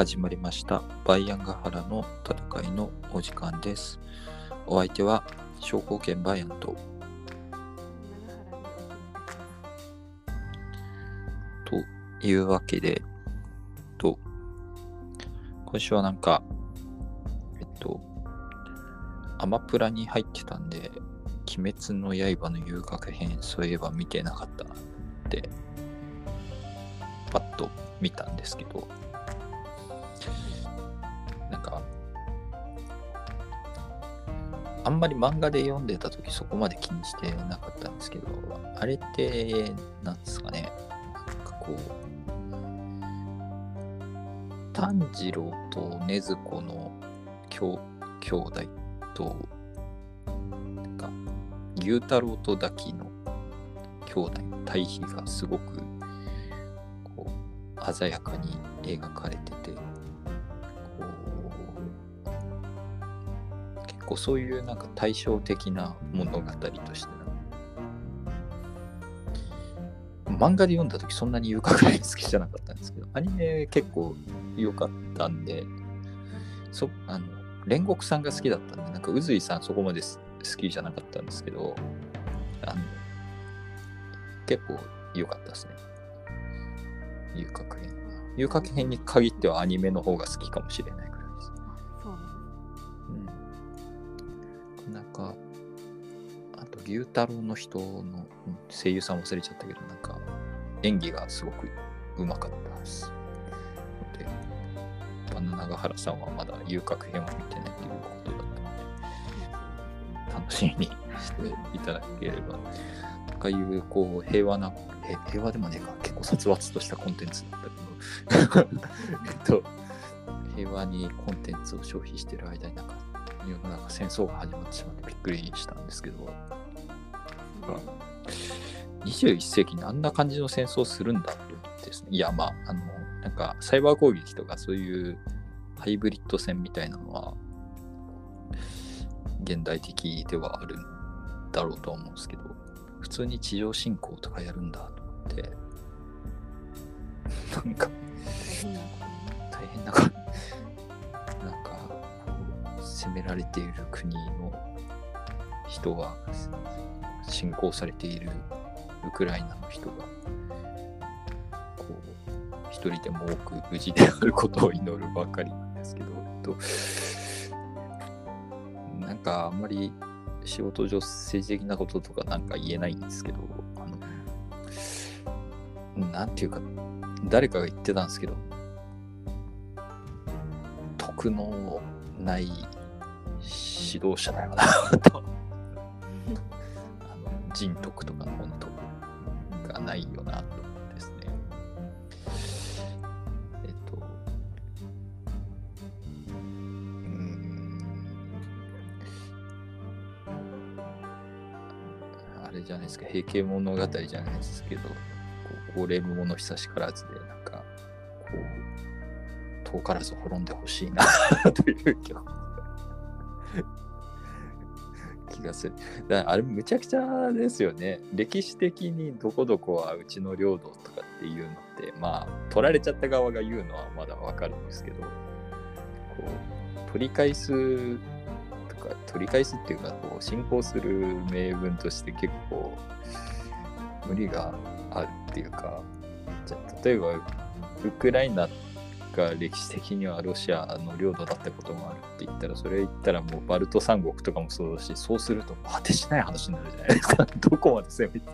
始まりました。バイアンガハラの戦いのお時間です。お相手は商工券バイアンと。というわけでと今週はなんかえっとアマプラに入ってたんで鬼滅の刃の遊楽編そういえば見てなかったなってパッと見たんですけど。なんかあんまり漫画で読んでた時そこまで気にしてなかったんですけどあれってなんですかね。なんかこう炭治郎と禰豆子の兄兄弟となんか牛太郎とダキの兄弟の対比がすごくこう鮮やかに描かれてて。構そういうなんか対照的な物語として漫画で読んだ時そんなに遊郭編好きじゃなかったんですけどアニメ結構良かったんでそあの煉獄さんが好きだったんでなんか宇髄さんそこまで好きじゃなかったんですけどあの結構良かったですね。遊郭編。遊郭編に限ってはアニメの方が好きかもしれない。かあと牛太郎の人のうん声優さん忘れちゃったけどなんか演技がすごくうまかったです。でバナナガハラさんはまだ遊郭編は見てないということだったので楽しみにしていただければ。とかいうこう平和なえ平和でもねえか。結構殺伐としたコンテンツだったけど。えっと平和にコンテンツを消費してる間になんか世の中戦争が始まってしまってびっくりしたんですけど。21世紀にあんな感じの戦争するんだって思ってですね。いやまああのなんかサイバー攻撃とかそういうハイブリッド戦みたいなのは現代的ではあるんだろうとは思うんですけど普通に地上侵攻とかやるんだと思って。なんか大変なかなんかこう攻められている国の人が侵攻されているウクライナの人がこう一人でも多く無事であることを祈るばかりなんですけど、えっと、なんかあんまり仕事上政治的なこととかなんか言えないんですけどあのなんていうか誰かが言ってたんですけど徳のない指導者だよな。とあの人徳とか本当がないよなと思ってですね。えっとうん。あれじゃないですか。平家物語じゃないですけどこう高齢者久しからずでなんかこう遠からず滅んでほしいなという気が。気がする。だあれむちゃくちゃですよね。歴史的にどこどこはうちの領土とかっていうのってまあ取られちゃった側が言うのはまだわかるんですけどこう取り返すとか取り返すっていうかこう進行する名分として結構無理があるっていうかじゃ例えばウクライナってが歴史的にはロシアの領土だったこともあるって言ったらそれ言ったらもうバルト三国とかもそうだしそうすると果てしない話になるじゃないですか。どこまで攻めて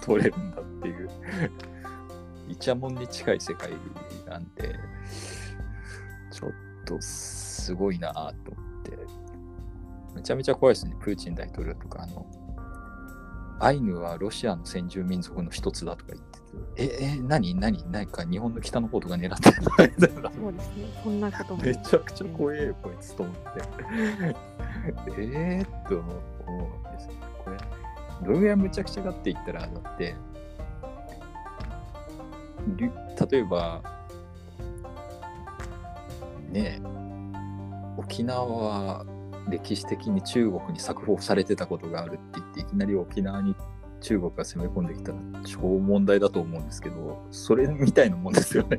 取れるんだっていう。イチャモンに近い世界なんでちょっとすごいなと思って。めちゃめちゃ怖いですね。プーチン大統領とかあのアイヌはロシアの先住民族の一つだとか言って。え、え、何何何か日本の北の方とか狙ってないみたいなそうですね。そんなことも。めちゃくちゃ怖えよ、こいつと思って。えーっと思うんですよ。これ、どれぐらいむちゃくちゃかって言ったら、だって、例えば、ねえ、沖縄は歴史的に中国に作放されてたことがあるって言って、いきなり沖縄に中国が攻め込んできたら超問題だと思うんですけど、それみたいなもんですよね。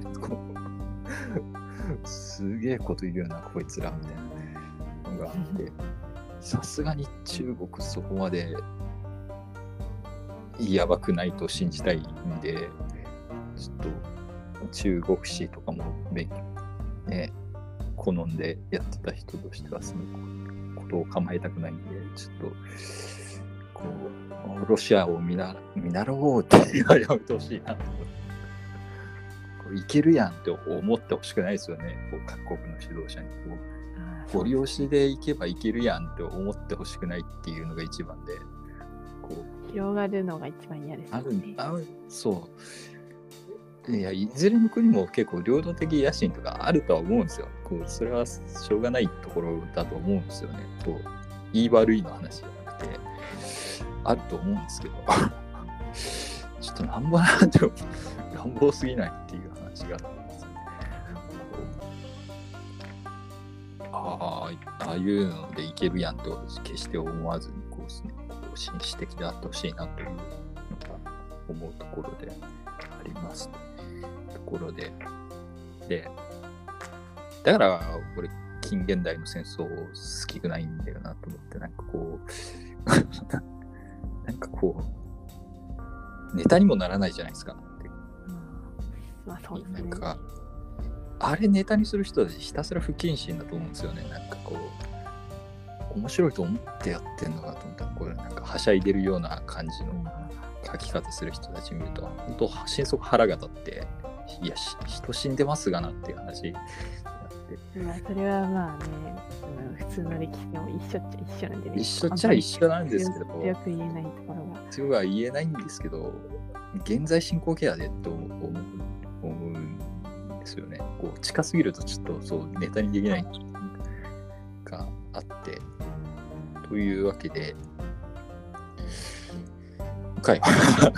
すげえこと言うな、こいつら、みたいなのがあって、さすがに中国そこまでやばくないと信じたいんで、ちょっと中国史とかも勉強、ね、好んでやってた人としてはそのことを構えたくないんで、ちょっと、ロシアを見な見習おうって言われてほしいなと思って。こういけるやんって思ってほしくないですよね、こう各国の指導者にこう。ご利用しで行けばいけるやんって思ってほしくないっていうのが一番で、こう、広がるのが一番嫌ですあるよね。あるそう。いや、いずれの国も結構領土的野心とかあるとは思うんですよ。こうそれはしょうがないところだと思うんですよね。こう言い悪いの話じゃなくて、あると思うんですけど、ちょっとなんぼなんて乱暴すぎないっていう話があったんですよね。ああ、ああいうのでいけるやんと決して思わずに、こうですね、こう紳士的であってほしいなというのが思うところであります。ところで、で、だから俺、近現代の戦争好きくないんだよなと思って、なんかこう、なんかこう、ネタにもならないじゃないですか。まあそうですね。なんか、あれネタにする人はひたすら不謹慎だと思うんですよね。なんかこう、面白いと思ってやってんのかと思ったら、これなんかはしゃいでるような感じの書き方する人たち見ると、本当心底腹が立って、いや、し人死んでますがなっていう話まあそれはまあね、うん普通の歴史も一緒っちゃ一緒なんでね。一緒っちゃ一緒なんですけどあんまり強く言えないところが。強くは言えないんですけど、現在進行形やでと思う思うんですよね。こう近すぎるとちょっとそうネタにできないがあって、というわけで、今回は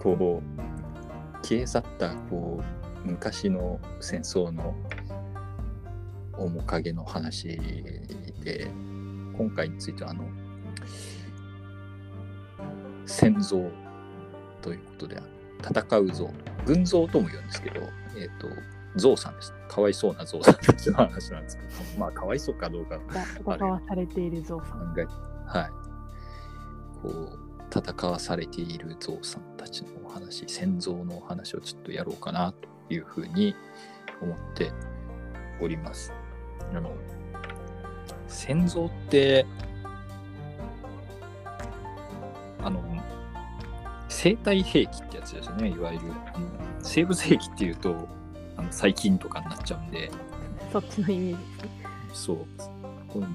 こう消え去ったこう昔の戦争の面影の話で今回についてはあの戦像ということで戦う像軍像とも言うんですけどえっ、と象さんです。かわいそうな象さんたちの話なんですけどまあかわいそうかどうか戦わされているゾウさん。はい。こう戦わされている象さんたちのお話戦像のお話をちょっとやろうかなというふうに思っております。あの戦像ってあの生体兵器ってやつですよね。いわゆる生物兵器っていうとあの細菌とかになっちゃうんで。そっちのイメージですね。そう。この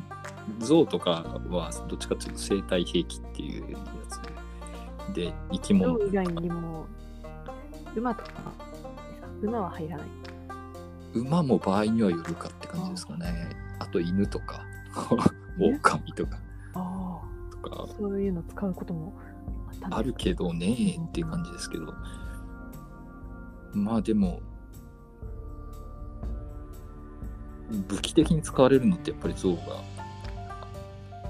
象とかはどっちかっていうと生態兵器っていうやつで、生き物以外にも、馬とか、馬は入らない。馬も場合にはよるかって感じですかね。あと犬とか、犬 狼とかあとかあ、そういうの使うこともあるけどねっていう感じですけど。まあでも、武器的に使われるのってやっぱり象が、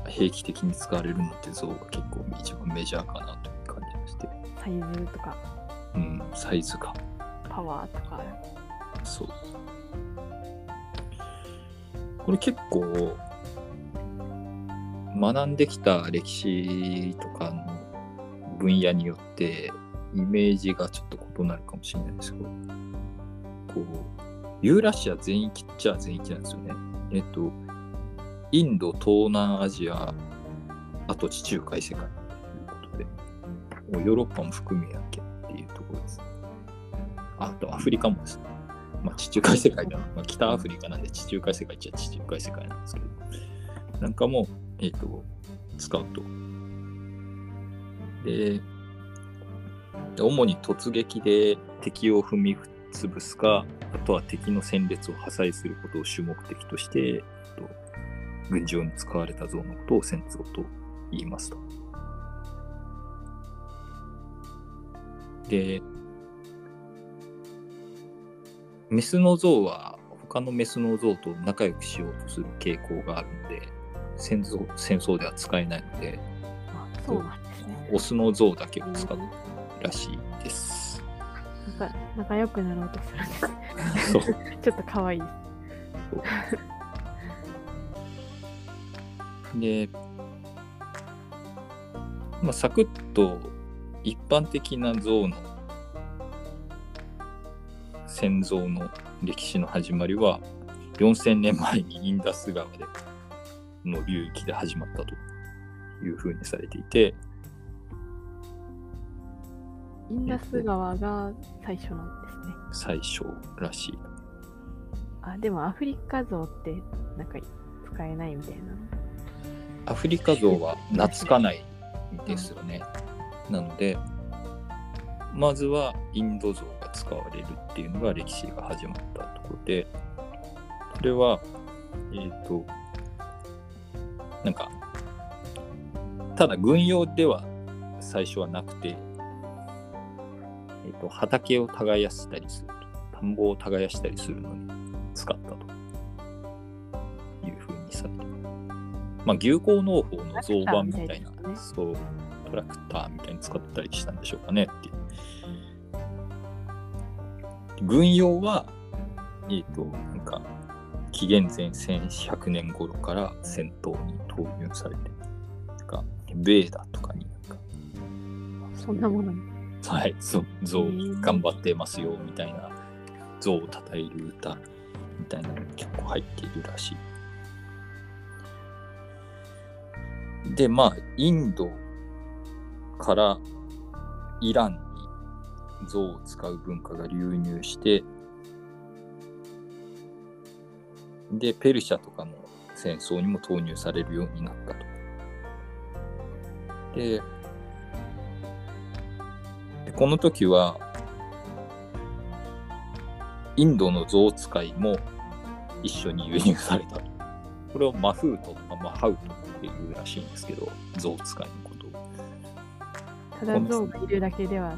兵器的に使われるのって象が結構一番メジャーかなという感じがして。サイズとか、うん、サイズ感。パワーとか。そう。これ結構、学んできた歴史とかの分野によって、イメージがちょっと異なるかもしれないですけど、こう、ユーラシア全域っちゃ全域なんですよね。えっと、インド、東南アジア、あと地中海世界ということで、ヨーロッパも含めやんけっていうところですね。あとアフリカもですね。まあ、地中海世界だな。まあ、北アフリカなんで地中海世界っちゃ地中海世界なんですけど、なんかも、えっ、と、使うと。で、主に突撃で敵を踏み潰すか、あとは敵の戦列を破壊することを主目的として、と軍事用に使われた像のことを戦像と言いますと。で、メスの像は他のメスの像と仲良くしようとする傾向があるので、戦争戦争では使えないので、あそうなんですね。オスの像だけを使うらしいです。なんか仲良くなろうとするんです。そう ちょっと可愛いです。で、まあ、サクッと一般的な像の戦像の歴史の始まりは4000年前にインダス川での流域で始まったというふうにされていてインダス川が最初なんですね。最初らしいあ、でもアフリカ像ってなんか使えないみたいな。アフリカ像は懐かないんですよね。なので、まずはインド像が使われるっていうのが歴史が始まったところで、それは、えっ、と、なんか、ただ軍用では最初はなくて、えっ、と、畑を耕したりすると、田んぼを耕したりするのに使ったというふうにされてまあ、牛耕農法の造板みたいなねそう、トラクターみたいに使ったりしたんでしょうかねっていう。軍用は、えっ、と、なんか、紀元前1100年頃から戦闘に投入されて、なんか、ベーダとかになんか、そんなものに。はい、そう、象へー頑張ってますよ、みたいな、象を称える歌みたいなのが結構入っているらしい。で、まあ、インドからイランに象を使う文化が流入して、で、ペルシャとかの戦争にも投入されるようになったと。で、この時は、インドの象使いも一緒に輸入されたと。これをマフートとかマハウトっていうらしいんですけど、象使いのことを。ただ像がいるだけでは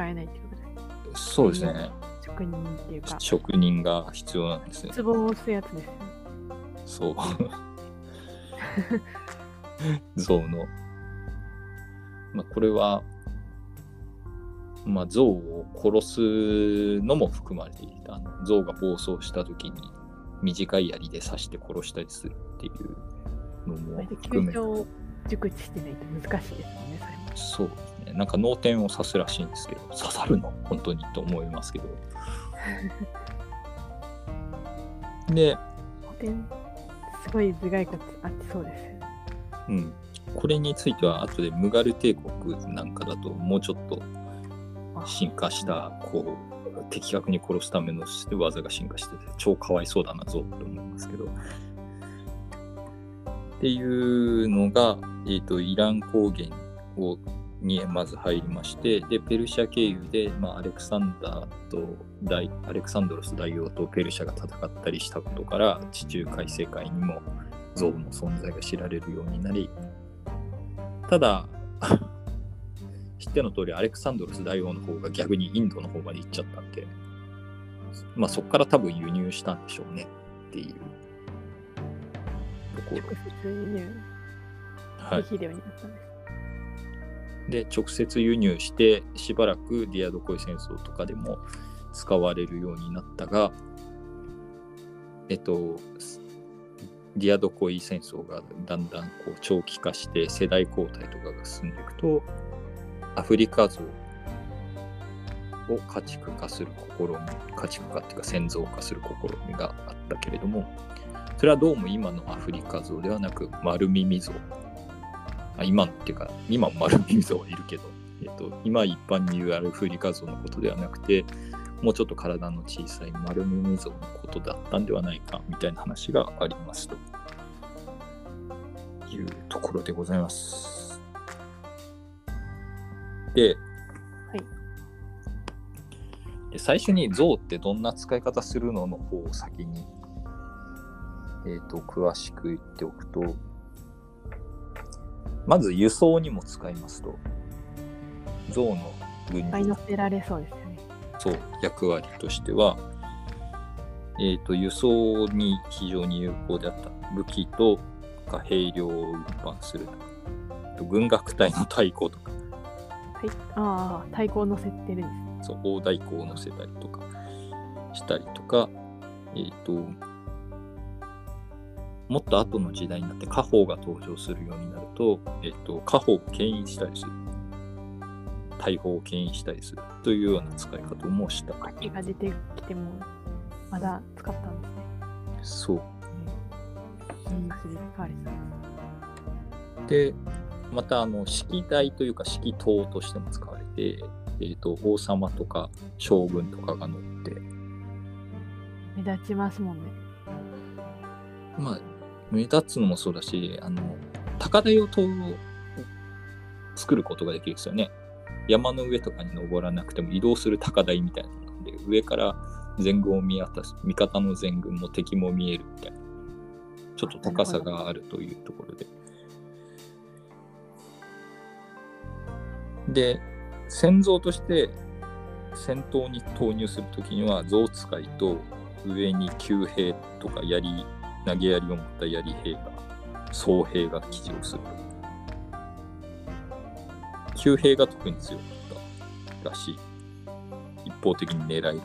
使えないってことです。そうですね。職人っていうか、職人が必要なんですね。壺を押すやつですよね。そう。象の。まあ、これは、まあ、象を殺すのも含まれていた。象が暴走した時に短い槍で刺して殺したりするっていうのも含めて。熟知してないと難しいですもんね、それも。そうね。なんか脳天を刺すらしいんですけど、刺さるの？本当にと思いますけど。で、で、すごい頭蓋骨あってそうです。うん。これについては後でムガル帝国なんかだともうちょっとあ進化したこう的確に殺すための技が進化してて超かわいそうだなぞって思いますけどっていうのが、えー、とイラン高原をにまず入りましてでペルシャ経由で、まあ、アレクサンダーと大アレクサンドロス大王とペルシャが戦ったりしたことから地中海世界にも象の存在が知られるようになりただ 知っての通りアレクサンドロス大王の方が逆にインドの方まで行っちゃったんでまあそこから多分輸入したんでしょうねっていうところ直接輸入はいできるようになったんです。で直接輸入してしばらくディアドコイ戦争とかでも使われるようになったがえっとディアドコイ戦争がだんだんこう長期化して世代交代とかが進んでいくとアフリカ像を家畜化する試み家畜化っていうか先像化する試みがあったけれどもそれはどうも今のアフリカ像ではなく丸耳像。あ今のっていうか今も丸耳像はいるけど、えっと、今一般に言うアフリカ像のことではなくてもうちょっと体の小さい丸耳像のことだったんではないかみたいな話がありますというところでございます。で、はいで最初に像ってどんな使い方するのの方を先に、えー、と詳しく言っておくとまず輸送にも使いますと。像の軍に。乗せられそうですよね。そう役割としては、えー、と輸送に非常に有効であった武器とか兵糧を運搬すると軍楽隊の太鼓とか。はい、ああ、太鼓を乗せてるんですね。そう大太鼓を乗せたりとかしたりとか、えっ、と、もっと後の時代になって家宝が登場するようになると、えっ、と、家宝を牽引したりする。大砲を牽引したりするというような使い方もした。秋が出てきても、まだ使ったんですね。そう。で、またあの式台というか式塔としても使われて、えー、と王様とか将軍とかが乗って、目立ちますもんね。まあ、目立つのもそうだし、あの高台を塔を作ることができるんですよね。山の上とかに登らなくても移動する高台みたいなので、上から全軍を見渡す、味方の全軍も敵も見えるみたいな、ちょっと高さがあるというところで。で、戦像として戦闘に投入するときには象使いと上に弓兵とか槍投げ槍を持った槍兵が総兵が騎乗する。弓兵が特に強かったらしい。一方的に狙えるので。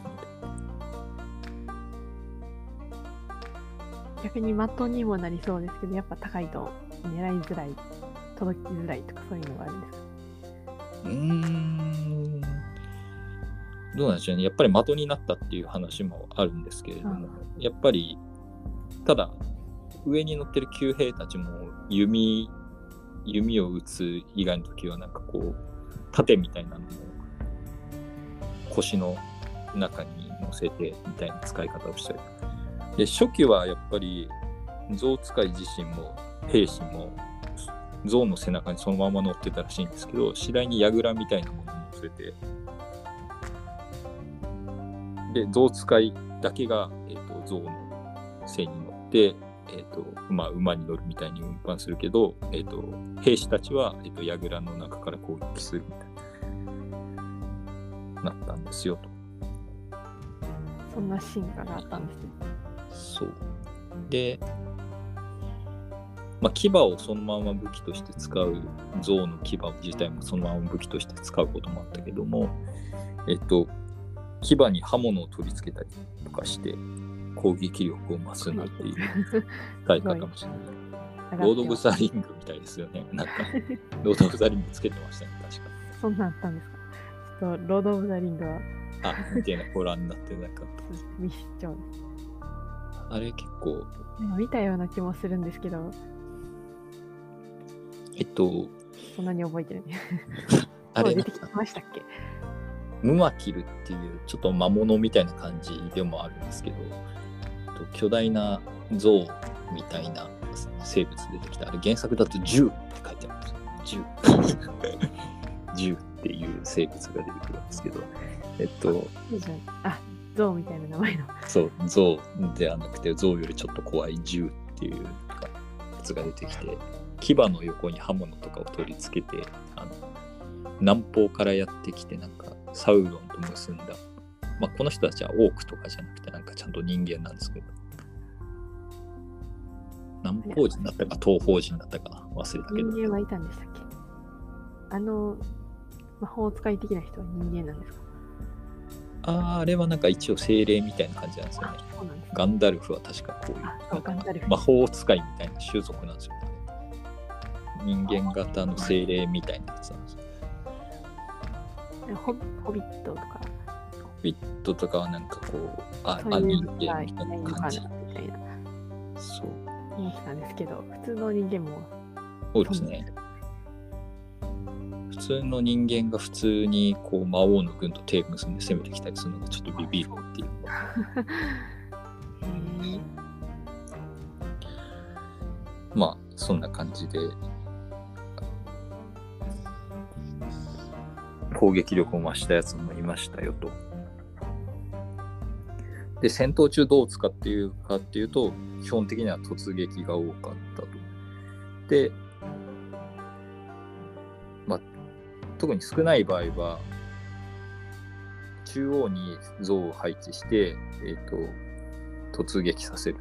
逆に的にもなりそうですけど、やっぱ高いと狙いづらい、届きづらいとかそういうのがあるんですか？うーん。どうなんでしょうね。やっぱり的になったっていう話もあるんですけれども、やっぱりただ上に乗ってる弓兵たちも弓弓を撃つ以外の時はなんかこう盾みたいなのを腰の中に乗せてみたいな使い方をしたりで初期はやっぱり象使い自身も兵士も象の背中にそのまま乗ってたらしいんですけど次第に櫓みたいなものに乗せて。で象使いだけが、えー、と象の背に、えーとまあ、馬に乗るみたいに運搬するけど、えー、と兵士たちは、えー、と櫓の中から攻撃するみたいななったんですよと。そんな進化があったんですね。そう。で、まあ、牙をそのまま武器として使う象の牙自体もそのまま武器として使うこともあったけども、えっと、牙に刃物を取り付けたりとかして攻撃力を増すなっていう使い方もしれない。ロード・オブ・ザ・リングみたいですよね。なんか、ロード・オブ・ザ・リングつけてましたね、確か。そんなんあったんですかちょっとロード・オブ・ザ・リングはあ、みたいなご覧になってなかっ。た。あれ結構、見たような気もするんですけど、えっと、そんなに覚えてない。あれ出てきましたっけ？ムマキルっていうちょっと魔物みたいな感じでもあるんですけど、と巨大な象みたいな生物出てきた。あれ原作だと銃って書いてあるんですよ。銃。銃っていう生物が出てくるんですけど、えっと、あ、ゾウみたいな名前の。そう、象ではなくて、象よりちょっと怖い銃っていうやつが出てきて、牙の横に刃物とかを取り付けて、あの南方からやってきて、なんかサウロンと結んだ。まあ、この人たちはオークとかじゃなくて、なんかちゃんと人間なんですけど。南方人だったか東方人だったか忘れたけど。人間はいたんでしたっけ？あの、魔法使い的な人は人間なんですか？ああ、あれはなんか一応精霊みたいな感じなんですよね。そうなんですガンダルフは確かこういう魔法使いみたいな種族なんですよね。人間型の精霊みたいなやつなんですよ。ホホビットとか、ビットとかはなんかこう、あ、あそういう人のがい間みたいな感じ。みたいなそう。思ってたんですけど、普通の人間も、そうですね。普通の人間が普通にこう魔王の軍と手を結んで攻めてきたりするのがちょっとビビるっていうか。まあ、そんな感じで、攻撃力を増したやつもいましたよと。で、戦闘中どう使っていうかっていうと、基本的には突撃が多かったと。で、まあ、特に少ない場合は、中央に像を配置して、えっ、と、突撃させる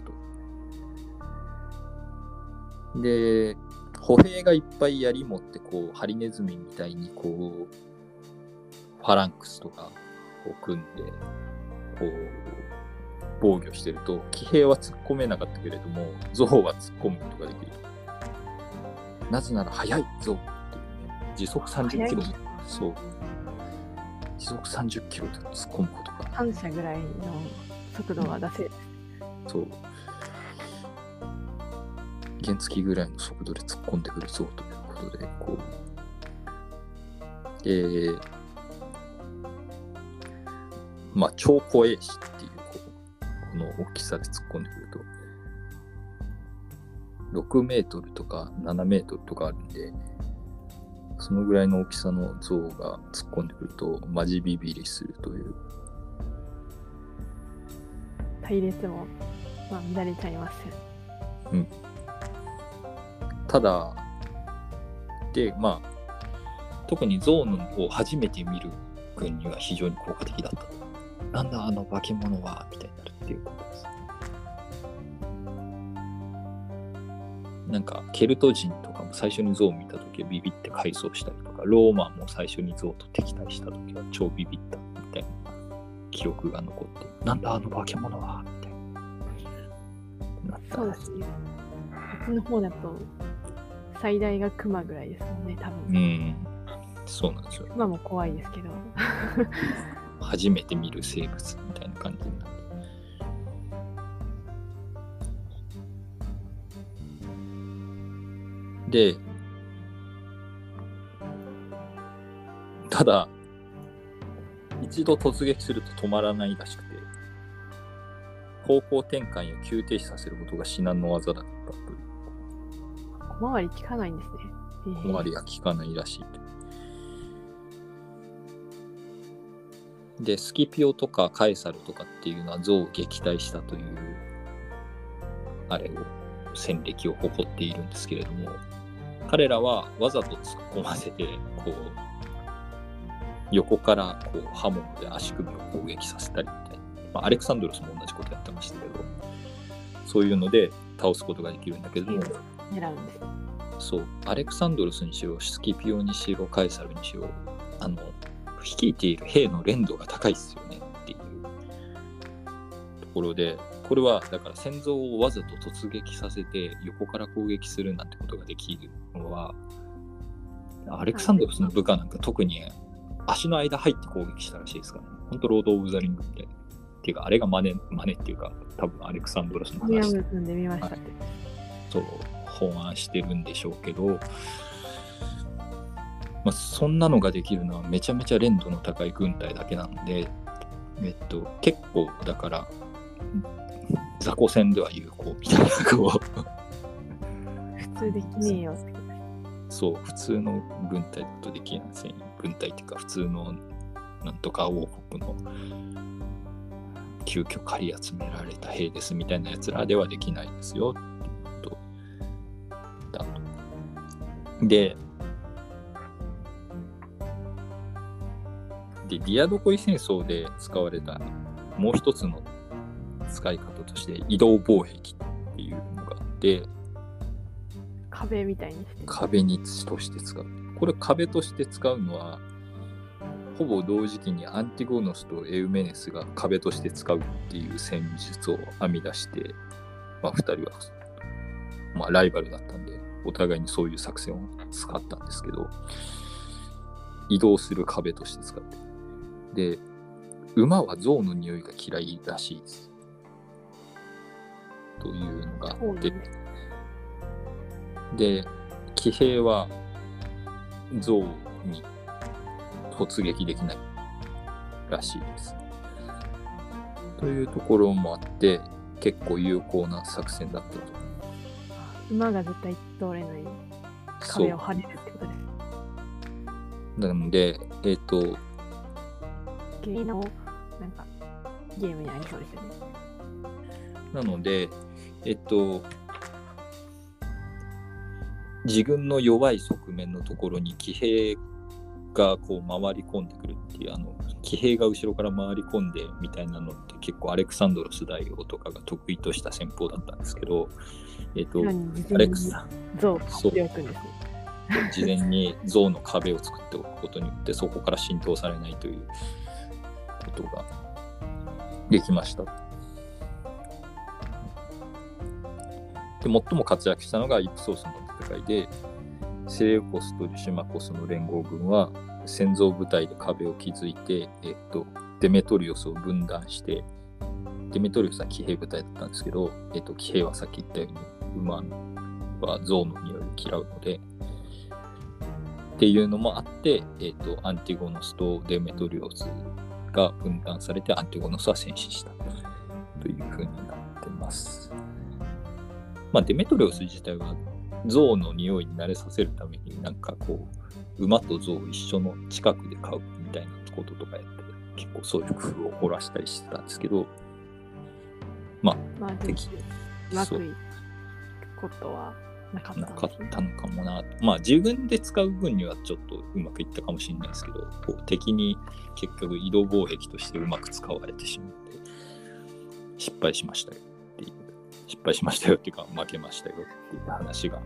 と。で、歩兵がいっぱい槍持って、こう、ハリネズミみたいに、こう、ファランクスとか、こう組んで、こう、防御してると、騎兵は突っ込めなかったけれども、象は突っ込むことができる。なぜなら速い象っていうね、時速30キロ、そう。時速30キロで突っ込むことが反射ぐらいの速度が出せる。そう。原付ぐらいの速度で突っ込んでくるぞということで、こう。えー、まあ、超怖いう、こう、この大きさで突っ込んでくると、6メートルとか7メートルとかあるんで、そのぐらいの大きさの像が突っ込んでくると、マジビビりするという。隊列も、まあ、乱れちゃいますよ。ただ、で、まあ、特にゾーンを初めて見る軍には非常に効果的だったと。なんだあの化け物はみたいになるっていうことです。なんか、ケルト人とかも最初にゾウを見たときはビビって改装したりとか、ローマンも最初にゾウと敵対したときは超ビビったみたいな記憶が残って、なんだあの化け物はみたいな。そうですね。こっちの方だと、最大がクマぐらいですもんね、多分。うん。そうなんですよ。クマも怖いですけど。初めて見る生物みたいな感じになっで、ただ、一度突撃すると止まらないらしくて、方向転換や急停止させることが至難の技だったという、小回り効かないんですね。えー小回りが効かないらしいと。で、スキピオとかカエサルとかっていうのは象を撃退したという、あれを、戦歴を誇っているんですけれども、彼らはわざと突っ込ませて、こう、横からこう刃物で足首を攻撃させたりみたいな。まあ、アレクサンドロスも同じことやってましたけど、そういうので倒すことができるんだけども、狙うんです。そう、アレクサンドロスにしろ、スキピオにしろ、カエサルにしろ、あの、率いている兵の連度が高いっすよねっていうところで、これはだから戦争をわざと突撃させて横から攻撃するなんてことができるのは、アレクサンドロスの部下なんか特に足の間入って攻撃したらしいですからね。ほんとロード・オブ・ザ・リングみたいな。っていうか、あれが真似、真似っていうか、多分アレクサンドロスの話ムんでみましたって。そう本案してるんでしょうけど、まあ、そんなのができるのはめちゃめちゃ連度の高い軍隊だけなので、えっと、結構だから雑魚戦では有効みたいなこう普通できねえよって。そう普通の軍隊だとできませんよ軍隊っていうか普通のなんとか王国の急遽借り集められた兵ですみたいなやつらではできないですよとだと。で、で、ディアドコイ戦争で使われたもう一つの使い方として移動防壁っていうのがあって、壁みたいにして。壁にとして使う。これ壁として使うのは、ほぼ同時期にアンティゴノスとエウメネスが壁として使うっていう戦術を編み出して、まあ、2人は、まあ、ライバルだったんで、お互いにそういう作戦を使ったんですけど、移動する壁として使って。で、馬は象の匂いが嫌いらしいです。というのがあってそうなんで、騎兵は象に突撃できないらしいです。というところもあって、結構有効な作戦だったと。馬が絶対通れない。壁を張れるってことです。なので、えっ、と、ゲーのなんかゲームにありそうですよね。なので、えっと、自軍の弱い側面のところに騎兵がこう回り込んでくるっていう、あの、騎兵が後ろから回り込んでみたいなのって結構アレクサンドロス大王とかが得意とした戦法だったんですけど、えっと、アレクサ像を買っておくんですね。事前に象の壁を作っておくことによってそこから浸透されないということができました。最も活躍したのがイプソースの戦いで、セレウコスとリシマコスの連合軍は戦争部隊で壁を築いて、えっと、デメトリオスを分断して、デメトリオスは騎兵部隊だったんですけど、えっと、騎兵はさっき言ったように馬は象の匂いを嫌うので、っていうのもあって、えっと、アンティゴノスとデメトリオスが分断されて、アンティゴノスは戦死したというふうになってます。まあ、デメトリオス自体は象の匂いに慣れさせるためになんかこう馬と象を一緒の近くで飼うみたいなこととかやって結構そういう工夫を凝らしたりしてたんですけどまあまあ、うまくいくことはなかったなんかったのかもな。とまあ自分で使う分にはちょっとうまくいったかもしれないですけどこう敵に結局移動防壁としてうまく使われてしまって失敗しましたよ失敗しましたよっていうか負けましたよっていう話が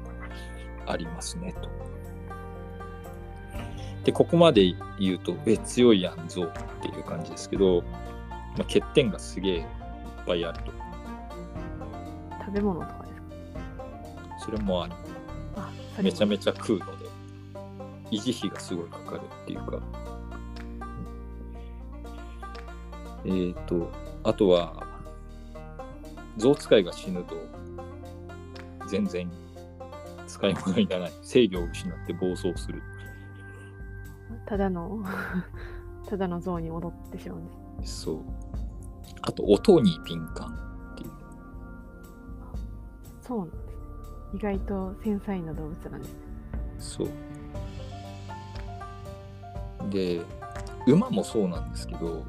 ありますねと。でここまで言うとえ強いやんぞっていう感じですけど、まあ、欠点がすげえいっぱいあると。食べ物とかですか？それもあるあ、めちゃめちゃ食うので維持費がすごいかかるっていうか。えっ、ー、とあとは象使いが死ぬと全然使い物にならない。制御を失って暴走する。ただの ただの像に戻ってしまうんですそう。あと音に敏感っていう。そうなんです。ね意外と繊細な動物なんですね。そう。で馬もそうなんですけど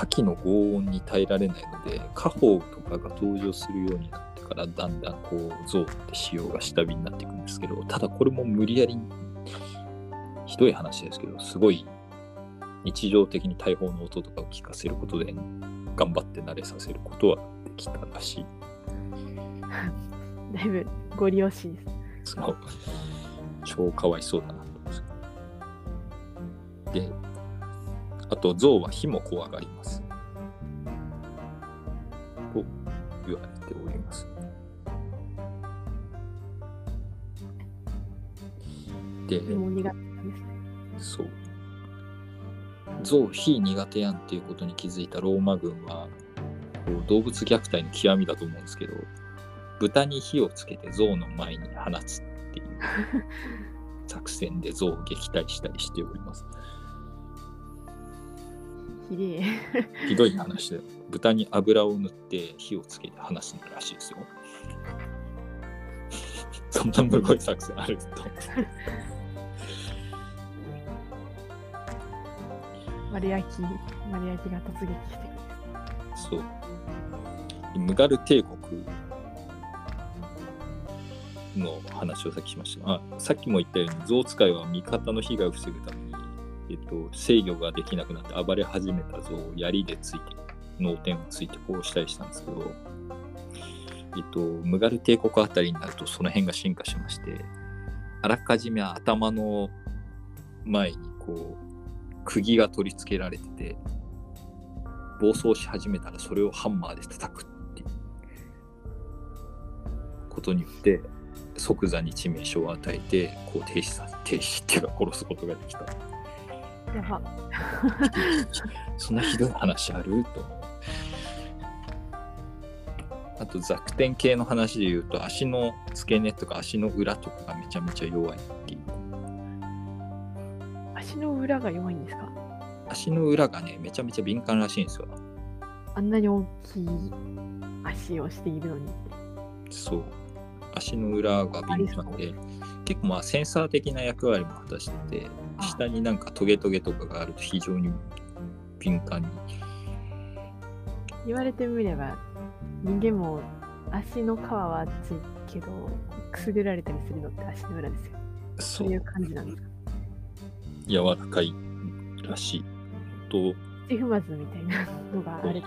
火器の轟音に耐えられないので火砲とかが登場するようになってからだんだんこう象って仕様が下火になっていくんですけどただこれも無理やりひどい話ですけどすごい日常的に大砲の音とかを聞かせることで頑張って慣れさせることはできたらしい。だいぶご利用しいです。その超かわいそうだなと思うんでと象は火も怖がります。と言われております。ででも苦手そう。象火苦手やんっていうことに気づいたローマ軍はこう動物虐待の極みだと思うんですけど豚に火をつけて象の前に放つっていう作戦で象を撃退したりしております。ひでえひどい話で豚に油を塗って火をつけて放すのらしいですよ そんなむごい作戦あると 丸焼き丸焼きが突撃してそう。ムガル帝国の話をさっきしました。あさっきも言ったように、象使いは味方の被害を防ぐために、えっと、制御ができなくなって暴れ始めた象を槍でついて、脳天をついてこうしたりしたんですけど、えっと、ムガル帝国あたりになるとその辺が進化しまして、あらかじめ頭の前にこう、釘が取り付けられてて、暴走し始めたらそれをハンマーで叩くっていうことによって即座に致命傷を与えてこう停止さ停止っていうか殺すことができた。やば。そんなひどい話ある？と。あと弱点系の話で言うと足の付け根とか足の裏とかがめちゃめちゃ弱いっていう。足の裏が弱いんですか？足の裏がねめちゃめちゃ敏感らしいんですよ。あんなに大きい足をしているのにそう。足の裏が敏感で結構まあセンサー的な役割も果たしててあ。下になんかトゲトゲとかがあると非常に敏感に。言われてみれば人間も足の皮は厚いけどくすぐられたりするのって足の裏ですよ。そそういう感じなんですか？柔らかいらしいと。土踏まずみたいなのがある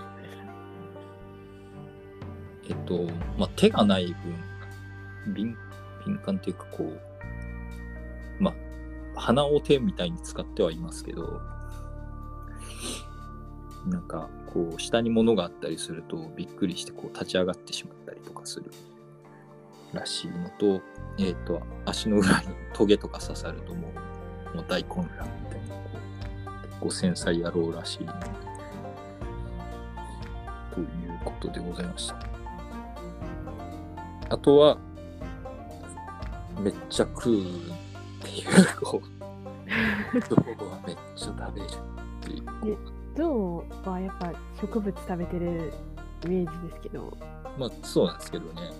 えっとまあ手がない分敏敏感っていうかこうまあ鼻を手みたいに使ってはいますけど、なんかこう下に物があったりするとびっくりしてこう立ち上がってしまったりとかするらしいのと、えっ、と、足の裏にトゲとか刺さるともうもう大混乱みたいな、こう結構繊細野郎らしい、ということでございました。あとは、めっちゃ食うっていう、こう、象はめっちゃ食べるっていう。象はやっぱ植物食べてるイメージですけど、まあそうなんですけどね。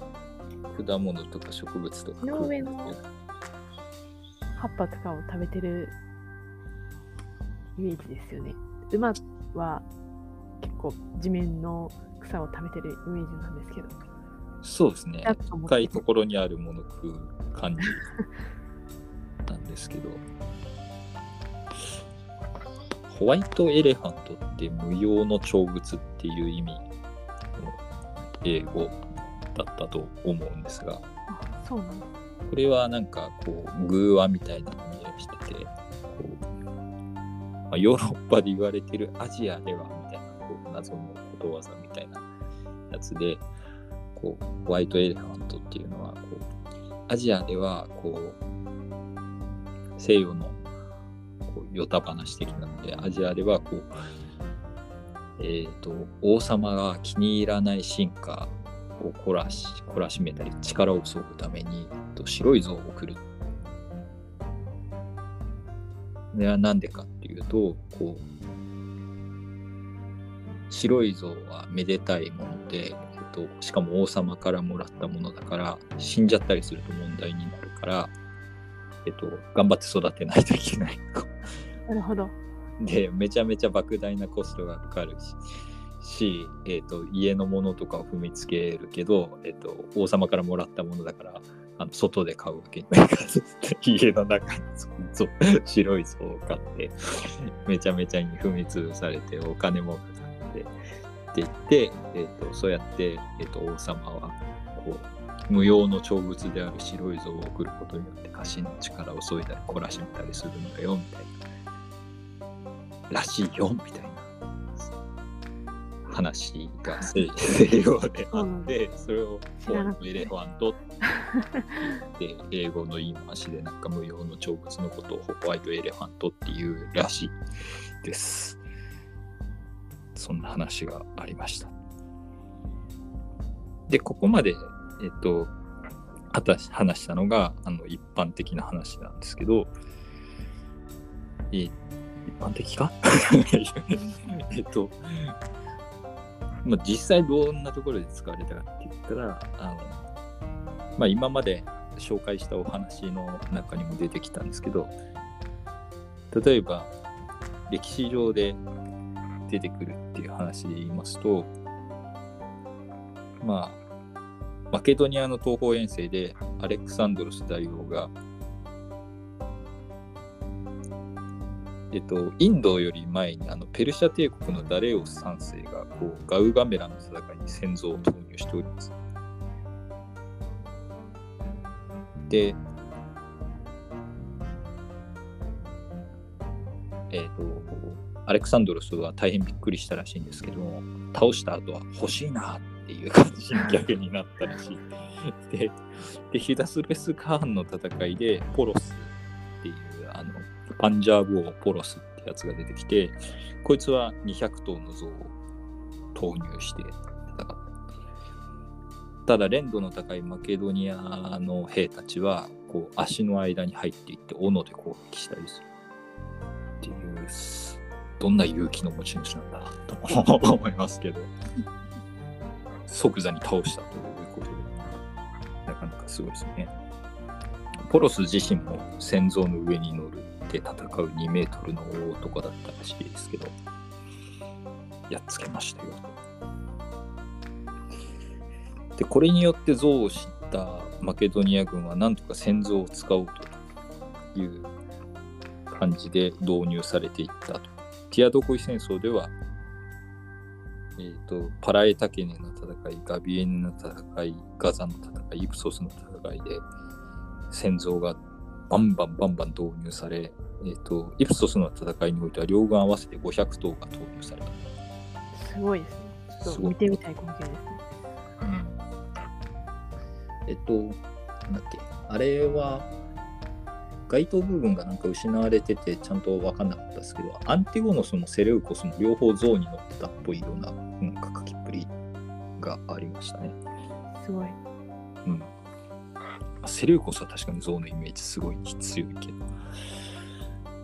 果物とか植物とかの上葉っぱとかを食べてるイメージですよね。馬は結構地面の草を食べてるイメージなんですけど。そうですね。深いところにあるもの食う感じ なんですけど。ホワイトエレファントって無用の長物っていう意味の英語だったと思うんですが、そうなんだ。これはなんかこう偶話みたいなのをしてて、まあ、ヨーロッパで言われてるアジアではみたいなこう謎のことわざみたいなやつでこうホワイトエレファントっていうのはこうアジアではこう西洋のこうヨタ話的なのでアジアではこうえっ、と王様が気に入らない進化を懲らし懲らしめたり力を削ぐためにと白い像を送る。それは何でかっていうとこう白い像はめでたいもので、えっと、しかも王様からもらったものだから死んじゃったりすると問題になるから、えっと、頑張って育てないといけない。なるほど。でめちゃめちゃ莫大なコストがかかるしし、えー、と家のものとかを踏みつけるけど、えー、と王様からもらったものだからあの外で買うわけにはいかず 家の中にそう白い像を買ってめちゃめちゃに踏み潰されてお金もかかってって言って、えー、とそうやって、えー、と王様はこう無用の長物である白い像を送ることによって家臣の力を削いだり懲らしめたりするんだよみたいな。らしいよみたいな話が西洋であって、それをホワイトエレファントって英語の言い回しでなんか無用の長物のことをホワイトエレファントっていうらしいです。そんな話がありました。で、ここまで、えっと、あた話したのがあの一般的な話なんですけど、え一般的か？えっと、まあ、実際どんなところで使われたかって言ったら、あのまあ、今まで紹介したお話の中にも出てきたんですけど、例えば歴史上で出てくるっていう話で言いますと、まあ、マケドニアの東方遠征でアレクサンドロス大王がえっと、インドより前にあのペルシャ帝国のダレオス3世がこうガウガメラの戦いに先祖を投入しております。で、えっ、と、アレクサンドロスは大変びっくりしたらしいんですけど、倒した後は欲しいなっていう感じに逆になったらしい。で、でヒダスレス・カーンの戦いでポロスっていうあのパンジャーブ王ポロスってやつが出てきて、こいつは200頭の像を投入して戦った。ただ、連度の高いマケドニアの兵たちは、こう足の間に入っていって、斧で攻撃したりする。っていう、どんな勇気の持ち主なんだと思いますけど、即座に倒したということで、なかなかすごいですね。ポロス自身も戦像の上に乗るって戦う2メートルの大男だったらしいですけど、やっつけましたよ。で、これによって像を知ったマケドニア軍はなんとか戦像を使おうという感じで導入されていったと。ティアドコイ戦争では、えーと、パラエタケネの戦い、ガビエネの戦い、ガザの戦い、イプソスの戦いで戦像がバンバンバンバン導入され、えーと、イプソスの戦いにおいては両軍合わせて500頭が投入された。すごいですね。ちょっと見てみたい光景ですね。うん、えっと、なんだっけ、あれは、該当部分がなんか失われててちゃんと分かんなかったですけど、アンティゴノスもセレウコスも両方像に乗ってたっぽいような、うん、書きっぷりがありましたね。すごい。うん。セレウコスは確かに像のイメージすごい強いけど。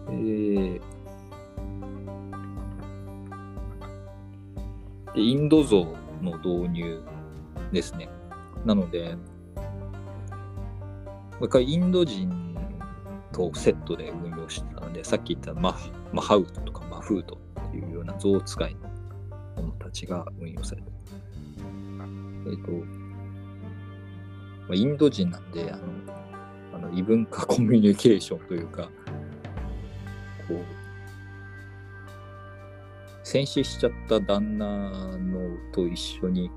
えー、で、インド像の導入ですね。なので、もう一回インド人とセットで運用してたので、さっき言ったママハウトとかマフートっていうような象使いの者たちが運用されてえっ、ー、と、まあ、インド人なんで、あの、あの異文化コミュニケーションというか、こう、戦死しちゃった旦那のと一緒に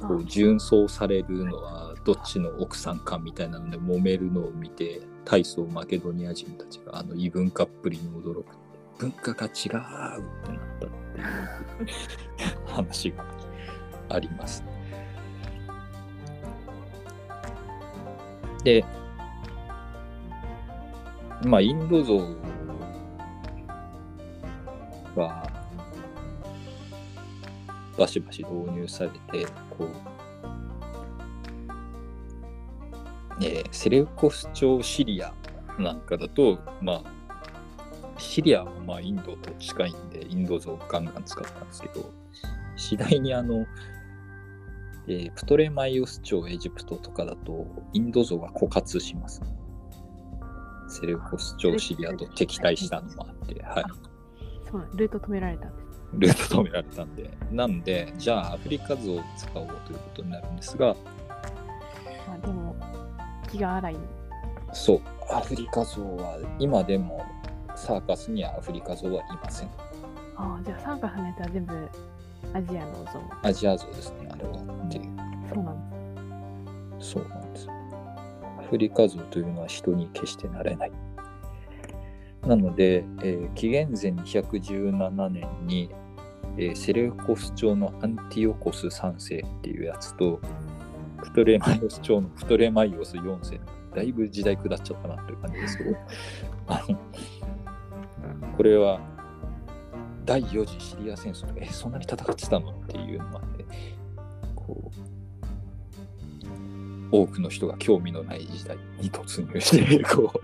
こう純走されるのはどっちの奥さんかみたいなので揉めるのを見て大層マケドニア人たちがあの異文化っぷりに驚く文化が違うってなったっていう話があります。で、まあ、インド像は、バシバシ導入されて、こう、えー、セレウコス朝シリアなんかだと、まあ、シリアはまあインドと近いんで、インド像をガンガン使ったんですけど、次第にあの、えー、プトレマイオス朝エジプトとかだと、インド像が枯渇します。セレウコス朝シリアと敵対したのもあって、はい。そうルート止められたんです。ルート止められたんで、なんで、じゃあアフリカ像を使おうということになるんですが、まあ、でも、気が荒い。そう、アフリカ像は今でもサーカスにはアフリカ像はいません。ああ、じゃあサーカスのやつは全部アジアの像。アジア像ですね、あれは。っていう。そうなんです。そうなんです。アフリカ像というのは人に決してなれない。なので、えー、紀元前217年に、えー、セレウコス朝のアンティオコス3世っていうやつと、プトレマイオス朝のプトレマイオス4世、だいぶ時代下っちゃったなという感じですけど、あのこれは第4次シリア戦争え、そんなに戦ってたの？っていうのもあって、こう、多くの人が興味のない時代に突入して、こう、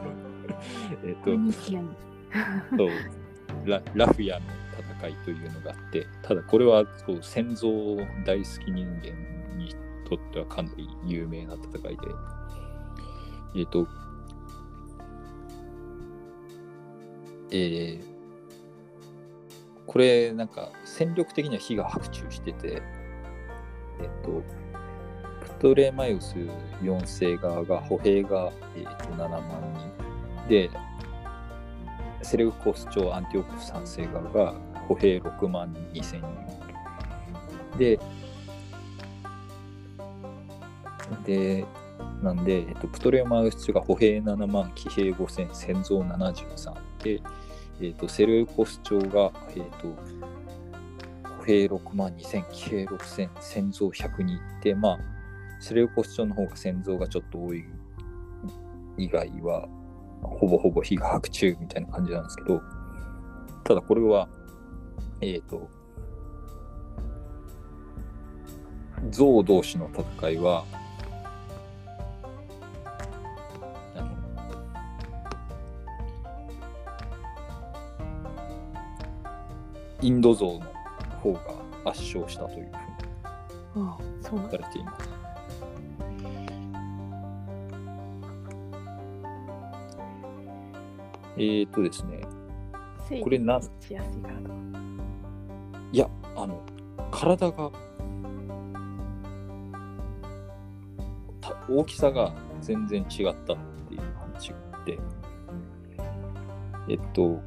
えっと、そうララフィアの戦いというのがあって、ただこれはこう戦像大好き人間にとってはかなり有名な戦いで、えっ、と、えー、これなんか戦力的には火が白昼してて、えっと、プトレマイウス4世側が歩兵が、えっと7万人で、セレウコス朝アンティオコス3世側が歩兵6万2千人。で、で、なんで、えっと、プトレマイウスが歩兵7万、騎兵5千、戦像73で、えーと、セルコス朝が、えーと、歩兵6万2000、騎兵6000、戦像102で、まあ、セルコス朝の方が戦像がちょっと多い以外は、ほぼほぼ非が白昼みたいな感じなんですけど、ただこれは、えっ、ー、と、象同士の戦いは、インド像の方が圧勝したというふうに書かれています。えー、っとですね、これな、いや、あの、体が、大きさが全然違ったっていう話があって、えっと、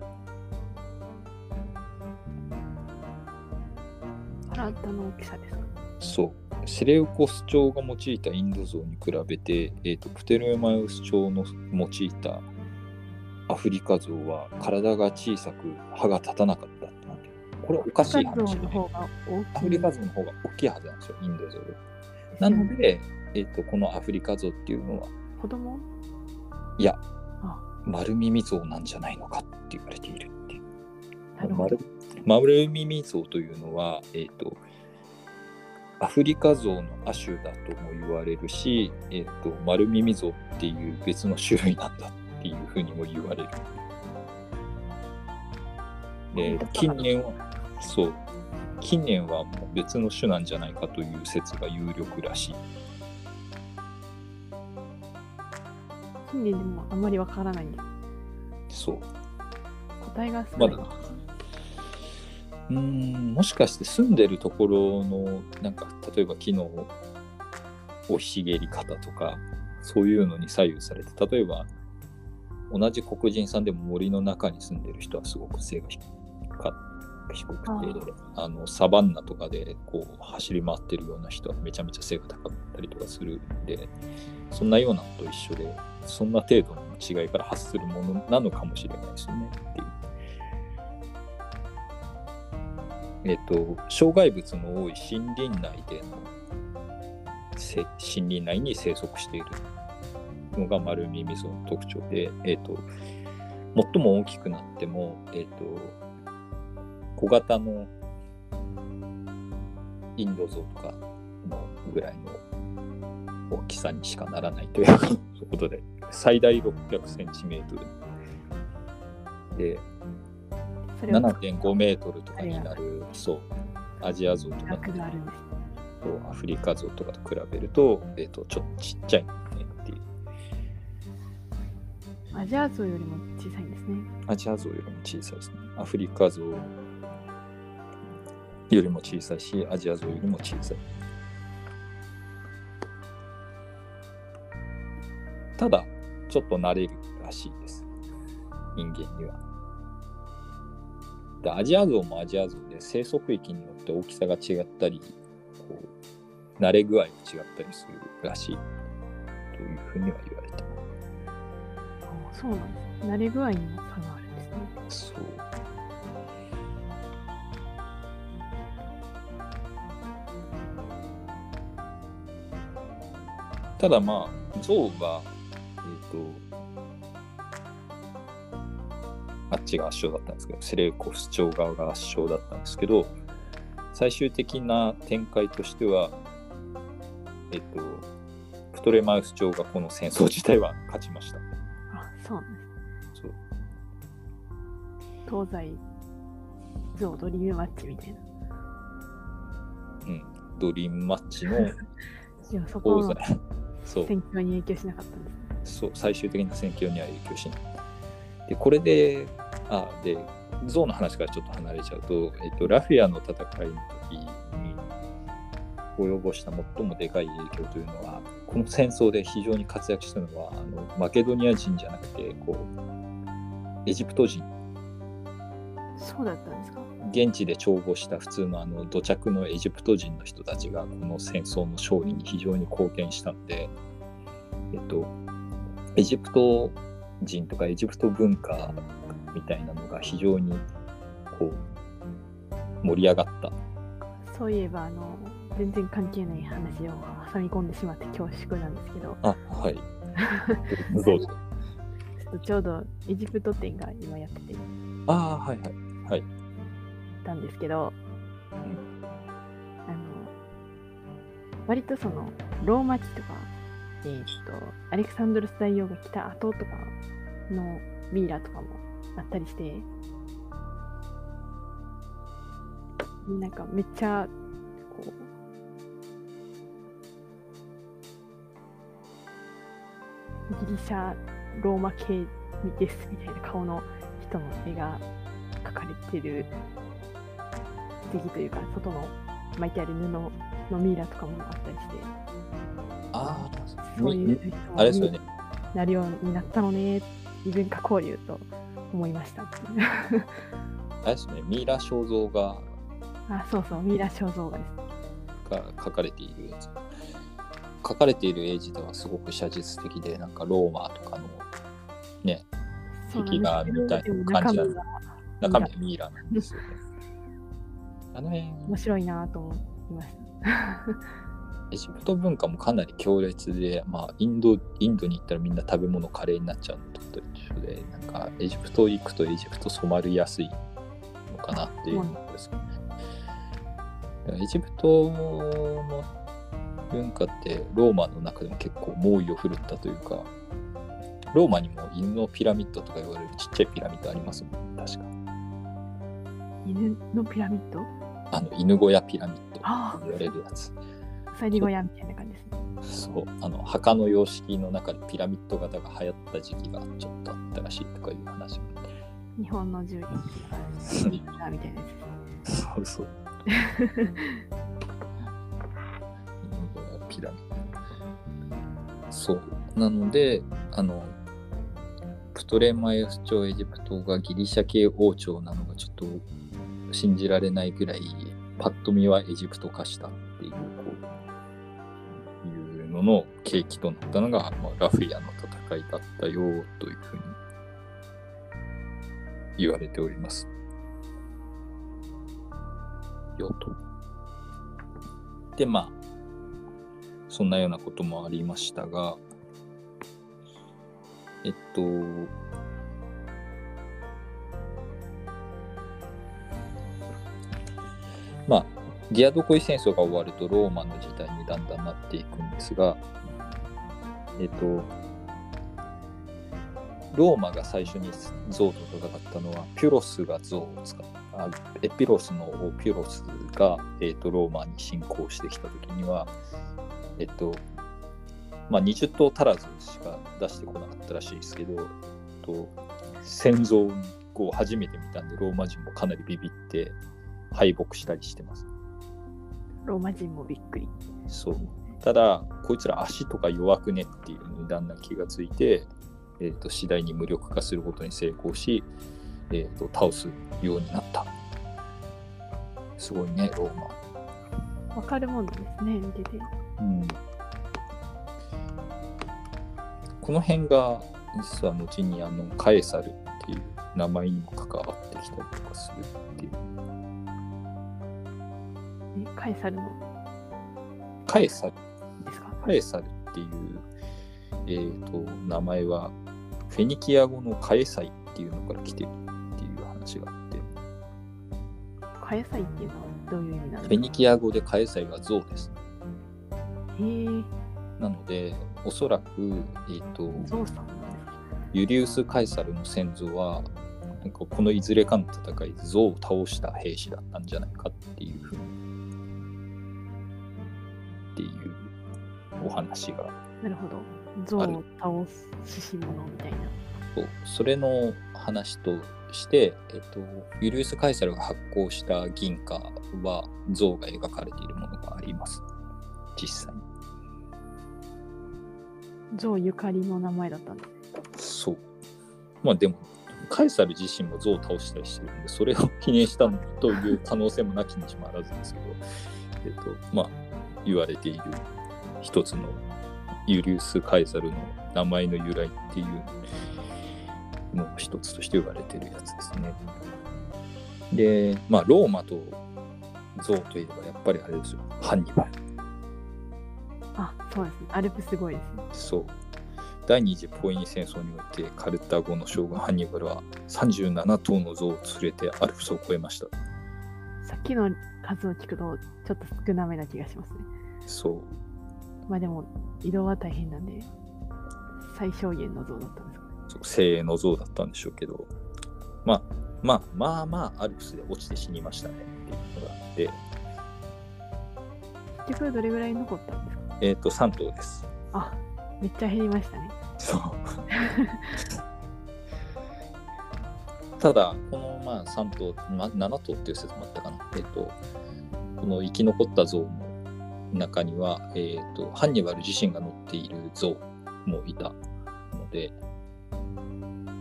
体の大きさですか？そう。セレウコス朝が用いたインド像に比べて、えーと、プテルマウス朝の用いたアフリカゾウは体が小さく歯が立たなかったってなんてこれおかしい話で、の方が大きい？アフリカゾウの方が大きいはずなんですよインドゾウなので、えっとこのアフリカゾウっていうのは子供？いやあ。丸耳ゾウなんじゃないのかって言われている丸丸耳ゾウというのは、えっとアフリカゾウの亜種だとも言われるし、えっと丸耳ゾウっていう別の種類なんだっていうふうにも言われる。で近年はそう。近年はもう別の種なんじゃないかという説が有力らしい。近年でもあんまりわからないんですそう。答えが少ない、まだうーんもしかして住んでるところのなんか例えば木の生い茂り方とかそういうのに左右されて例えば同じ黒人さんでも森の中に住んでる人はすごく背が低か低くてあのサバンナとかでこう走り回ってるような人はめちゃめちゃ背が高かったりとかするんでそんなようなのと一緒でそんな程度の違いから発するものなのかもしれないですよねっていう。えっと、障害物の多い森林内での森林内に生息しているのが丸耳ゾウの特徴で、えっと、最も大きくなっても、えっと、小型のインドゾウとかのぐらいの大きさにしかならないということで、最大600センチメートルで、7.5メートルとかになる、そう、アジアゾウとかアフリカゾウとかと比べると、えっ、と、ちょっとちっちゃいねっていう。アジアゾウよりも小さいんですねアジアゾウよりも小さいですね。アフリカゾウよりも小さいし、アジアゾウよりも小さい。ただ、ちょっと慣れるらしいです。人間には。でアジアゾウもアジアゾウで生息域によって大きさが違ったり、こう慣れ具合が違ったりするらしい。というふうには言われてそうなんです慣れ具合にも差があるんですね。そう。ただまあ、ゾウが、えっ、と、あっちが圧勝だったんですけど、セレウコフス朝側が圧勝だったんですけど、最終的な展開としては、えっ、と、プトレマウス朝がこの戦争自体は勝ちました。あそうなんですそう。東西ゾウドリームマッチみたいな。うん、ドリームマッチの でもそこの東西、そう、戦況に影響しなかったんですそう。最終的な戦況には影響しない。で、これで、あ、で、ゾウの話からちょっと離れちゃうと、えっと、ラフィアの戦いの時に及ぼした最もでかい影響というのは、この戦争で非常に活躍したのは、あのマケドニア人じゃなくて、こう、エジプト人、そうだったんですか？現地で調合した普通のあの土着のエジプト人の人たちがこの戦争の勝利に非常に貢献したので、えっと、エジプト人とかエジプト文化みたいなのが非常にこう盛り上がった。そういえばあの全然関係ない話を挟み込んでしまって恐縮なんですけどあ、はい。どうぞ。ちょっとちょうどエジプト展が今やっててああ、はいはい。はい。たんですけど、あの割とそのローマ地とか、えー、とアレクサンドロス大王が来た後とかのミイラとかもあったりしてなんかめっちゃこうギリシャローマ系ですみたいな顔の人の絵が描かれてる素敵というか外の巻いてある布のミイラとかもあったりしてああ、そういうあれですよね。なるようになったのね異文化交流と思いましたあれですね。ミイラ肖像画あそうそうミイラ肖像画ですが書かれているやつ。書かれている絵自体はすごく写実的で、なんかローマとかのね、敵がみたいな感じなんで中身はミイラなんですよね。あの辺、面白いなと思いました。エジプト文化もかなり強烈で、まあ、インドインドに行ったらみんな食べ物カレーになっちゃうのと一緒で、なんかエジプト行くとエジプト染まりやすいのかなっていうのですね。エジプトの文化ってローマの中でも結構猛威を振るったというか、ローマにも犬のピラミッドとか言われるちっちゃいピラミッドありますもん、確か。犬のピラミッド？あの犬小屋ピラミッドあと言われるやつ。うさぎ小屋みたいな感じですね。そう、あの墓の様式の中でピラミッド型が流行った時期がちょっとあったらしいとかいう話が。日本の銃撃がリッターみたいなやつ。そうそう。ピラミッド。そう。なので、あの、プトレマイオス朝エジプトがギリシャ系王朝なのがちょっと信じられないぐらい、パッと見はエジプト化したっていう、こう、いうのの契機となったのが、まあ、ラフィアの戦いだったよというふうに言われております。よと。で、まあ、そんなようなこともありましたが、えっと、まあ、ギアドコイ戦争が終わるとローマの時代にだんだんなっていくんですが、えっと、ローマが最初にゾウと戦ったのは、ピュロスがゾウを使った。あエピロスの王ピュロスが、えっとローマに侵攻してきた時には、えっと、まあ、20頭足らずしか出してこなかったらしいですけど、えっと、戦争を初めて見たんで、ローマ人もかなりビビって敗北したりしてます。ローマ人もびっくり。そう。ただ、こいつら足とか弱くねっていうのにだんだん気がついて、えー、と次第に無力化することに成功し、えー、と倒すようになった。すごいね、ローマ。わかるもんですね、見てて。うん、この辺が実は後にあのカエサルっていう名前にも関わってきたりとかするっていう。えカエサルの？カエサルですか？カエサルっていう、えー、と名前はフェニキア語のカエサイっていうのから来てるっていう話があって。カエサイっていうのはどういう意味なんフェですニキア語でカエサイは象です。かへえ、なのでおそらく、えー、とゾウさんなんですか？ユリウス・カエサルの先祖はなんかこのいずれかの戦いで象を倒した兵士だったんじゃないかっていうふうにお話がなるほど。ゾウを倒す獅子物みたいな。そうそれの話として、えっと、ユリウス・カエサルが発行した銀貨は像が描かれているものがあります実際にゆかりの名前だったんだ。そうまあでもカエサル自身も像を倒したりしてるんでそれを記念したのという可能性もなきにしもあらずですけどえっとまあ言われている一つのユリウス・カエサルの名前の由来っていうの一つとして言われてるやつですね。で、まあ、ローマとゾウといえばやっぱりあれですよ、ハンニバル。あ、そうですね。アルプすごいですね。そう。第二次ポエニ戦争においてカルタゴの将軍ハンニバルは37頭の象を連れてアルプスを越えました。さっきの数を聞くと、ちょっと少なめな気がしますね。そう。まあでも、移動は大変なんで、最小限の像だったんですかね。そう精鋭の像だったんでしょうけど、まあまあまあまあアルプスで落ちて死にましたねっていうのがあって、結局どれぐらい残ったんですか？えっ、と3頭です。あ、めっちゃ減りましたね。そう。ただ、このまあ3頭、ま、7頭っていう説もあったかな。えっ、と、この生き残った像の中には、えっ、と、ハンニバル自身が乗っている像もいたので、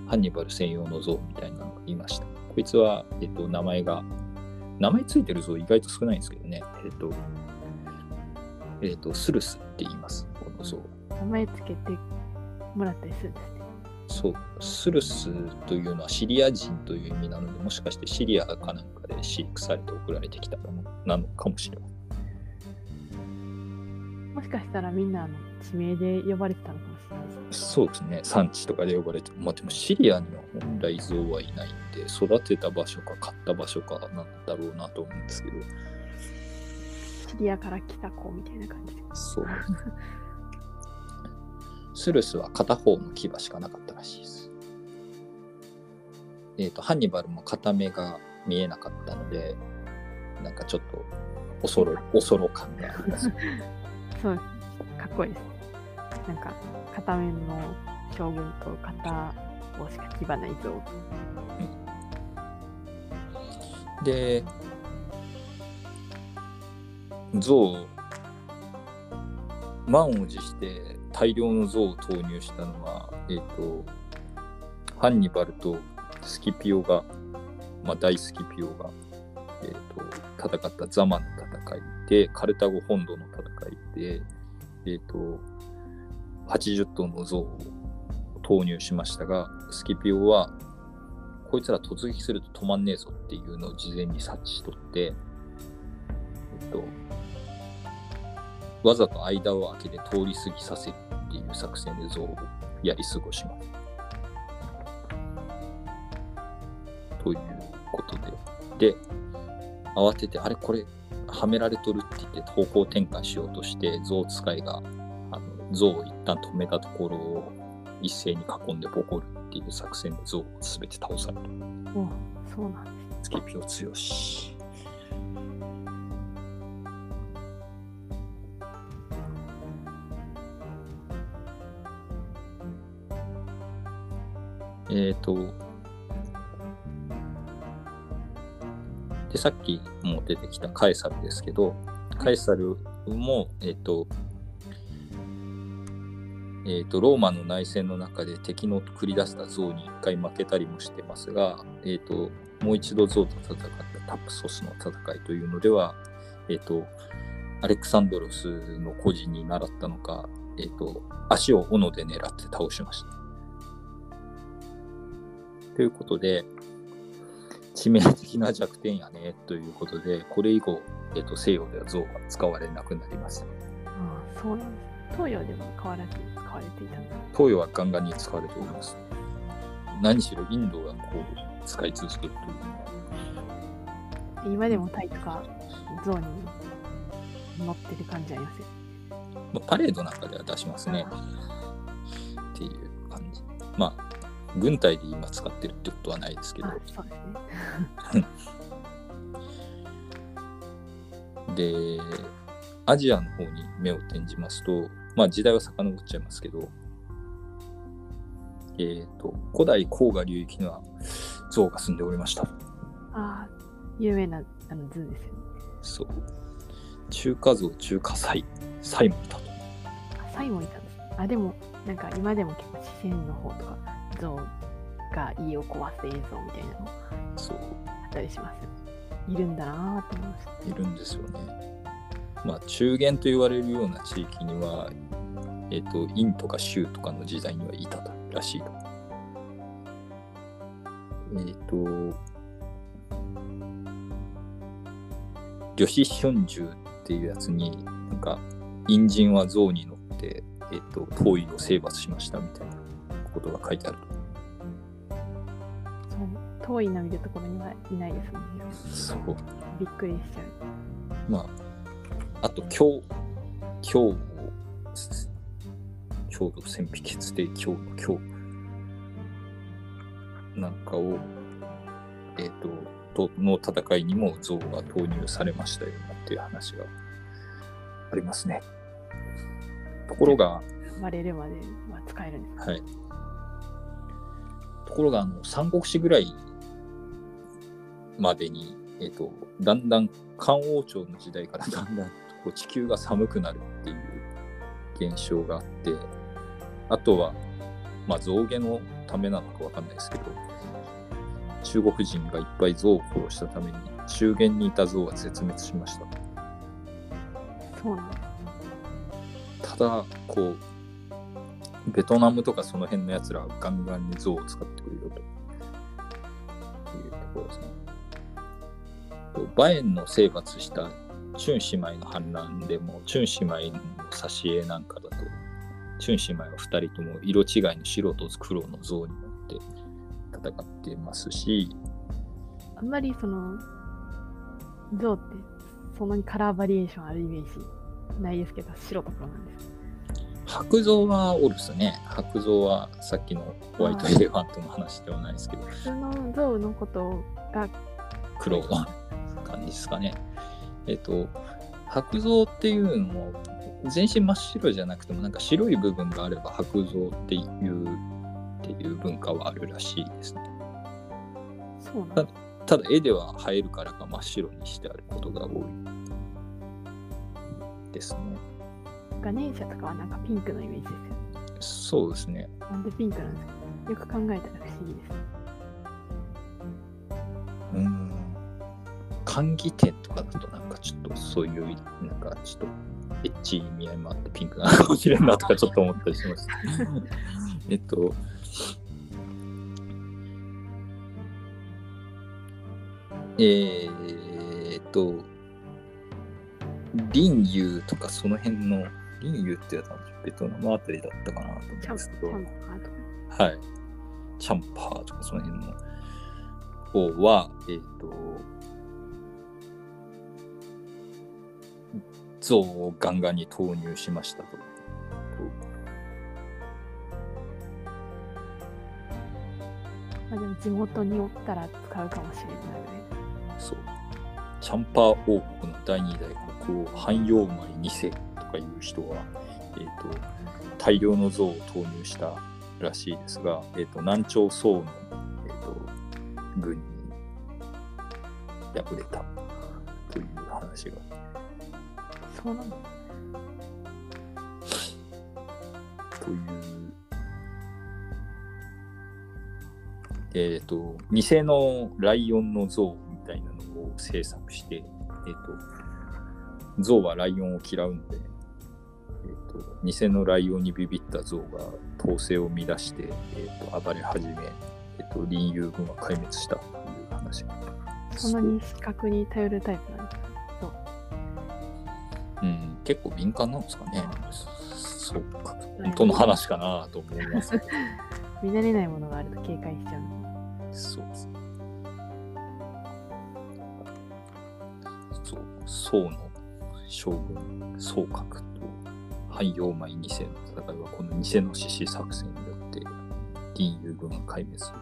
ハンニバル専用の像みたいなのがいました。こいつは、えっ、と、名前が、名前ついてる像意外と少ないんですけどね。えっ、と、えっ、と、スルスって言います、この像。名前つけてもらったりするんですね。そう、スルスというのはシリア人という意味なので、もしかしてシリアかなんかで飼育されて送られてきたものなのかもしれません。もしかしたらみんなあの地名で呼ばれてたのかもしれないですそうですね、産地とかで呼ばれて、まあでもシリアには本来ゾウはいないんで、育てた場所か買った場所かなんだろうなと思うんですけど、シリアから来た子みたいな感じで。そう。スルスは片方の牙しかなかったらしいです。えっ、と、ハンニバルも片目が見えなかったので、なんかちょっと恐ろ、恐ろ感があります。そう。かっこいいです。なんか、片面の将軍と片方しか牙ない像。で、象、満を持して大量の象を投入したのは、えっ、と、ハンニバルとスキピオが、まあ、大スキピオが、えっ、と、戦ったザマの戦いで、カルタゴ本土の戦いで、えっ、と、80頭の象を投入しましたが、スキピオは、こいつら突撃すると止まんねえぞっていうのを事前に察知しとって、えっと、わざと間を空けて通り過ぎさせるっていう作戦で象をやり過ごします。ということで。で、慌てて、あれこれ、はめられとるって言って方向転換しようとして、象使いが、あの象を一旦止めたところを一斉に囲んでボコるっていう作戦で象を全て倒される。おそうなんです。スキピオ強し。えっ、と、で、さっきも出てきたカエサルですけど、カエサルも、えっ、と、えー、とローマの内戦の中で敵の繰り出した象に一回負けたりもしてますが、えー、ともう一度象と戦ったタプソスの戦いというのでは、えー、とアレクサンドロスの孤児に習ったのか、えー、と足を斧で狙って倒しました。ということで致命的な弱点やねということでこれ以降、えー、と西洋では象は使われなくなります。ああ、そうなんです。東洋でも変わらず使われていたんです。東洋はガンガンに使われております。何しろインドがこう使い続けるという今でもタイとか象に乗ってる感じありますよ。まあ、パレードなんかでは出しますね。っていう感じ。まあ、軍隊で今使ってるってことはないですけどあ、そうですね。で、アジアの方に目を転じますと、まあ時代は遡っちゃいますけど、えっ、と、古代黄河流域には象が住んでおりました。ああ、有名なあの図ですよね。そう。中華像、中華祭、祭もいたと。あ、サイもいたんです。あ、でも、なんか今でも結構四川の方とか、象が家を壊す映像みたいなのそう。あったりします。いるんだなーと思いました。いるんですよね。まあ、中原と言われるような地域には、えっ、と、殷とか州とかの時代にはいたとらしいと。えっ、と、女子春秋っていうやつに、なんか、陰人は象に乗って、えっ、と、遠いを征伐しましたみたいなことが書いてあると。そう遠いの見るところにはいないですもんね。そう。びっくりしちゃう。まあ、あと、今日、今日、強度戦費決定今日の今日なんかを、えっ、と、との戦いにも像が投入されましたよっていう話がありますね。ところが、割れるまでは使えるんですかはい。ところが、あの、三国志ぐらいまでに、えっ、と、だんだん、漢王朝の時代からだんだんこう地球が寒くなるっていう現象があって、あとは、まあ、象牙のためなのかわかんないですけど、中国人がいっぱい象を殺したために、中原にいた象は絶滅しました。そうなん。ただ、こう、ベトナムとかその辺のやつらはガンガンに象を使ってくれるよというところですね。バエンの征伐したチュン姉妹の反乱でも、チュン姉妹の挿絵なんかだと、チュン姉妹は2人とも色違いの白と黒の像に乗って戦ってますし、あんまりその、象ってそんなにカラーバリエーションあるイメージないですけど、白と黒なんです。白象はおるっすね。白象はさっきのホワイトエレファントの話ではないですけど、普通の象のことが、黒の感じですかね。えっと、白象っていうのも、全身真っ白じゃなくても、なんか白い部分があれば白象っていう、っていう文化はあるらしいですね。そうなんだ。ただ絵では映えるからか真っ白にしてあることが多いですね。ガネーシャとかはなんかピンクのイメージですそうですね。よ。なんでピンクなんですかよく考えたら不思議です。うーん。歓喜店とかだとなんかちょっとそういう、なんかちょっとエッチい意味合いもあってピンクなのかもしれんなとかちょっと思ったりしました。えっと、えーっと、林遊とかその辺の、林遊ってやつはベトナムあたりだったかなと思うんですけど。はい。チャンパーとかその辺の方は、えっ、と、象をガンガンに投入しましたと。まあ、でも地元におったら使うかもしれないね。そう。チャンパー王国の第二代国王、汎用米2世とかいう人は、えっ、と、大量の象を投入したらしいですが、えっ、と、南朝宋の、えっ、と、軍に敗れたという話がそうなんだ。という、えっ、と、偽のライオンの像みたいなのを制作して、えっ、と、象はライオンを嫌うので、えっ、と、偽のライオンにビビった象が統制を乱して、えっ、と、暴れ始め、えっ、と、林遊軍は壊滅したという話が。そんなに視覚に頼るタイプなんですかそう。うん、結構敏感なんですかね。そうか。本当の話かなと思います。見慣れないものがあると警戒しちゃうの。そうですね。そう、宋の将軍、宋格と汎用米2世の戦いは、この偽の獅子作戦によって、銀遊軍が壊滅する。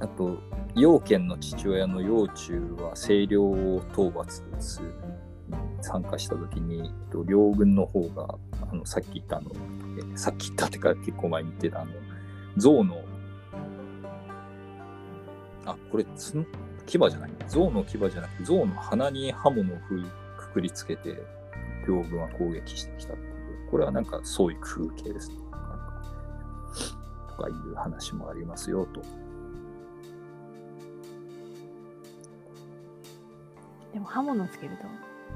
あと、楊賢の父親の楊忠は清涼を討伐する参加した時に、と両軍の方が、あのさっき言ったの、さっき言ったってか結構前に言ってたあの、象の、あ、これ牙じゃない。象の牙じゃなくて、象の鼻に刃物をふくくりつけて、両軍は攻撃してきたっていう。これはなんかそういう風景ですね。とかいう話もありますよと。でも刃物つけると、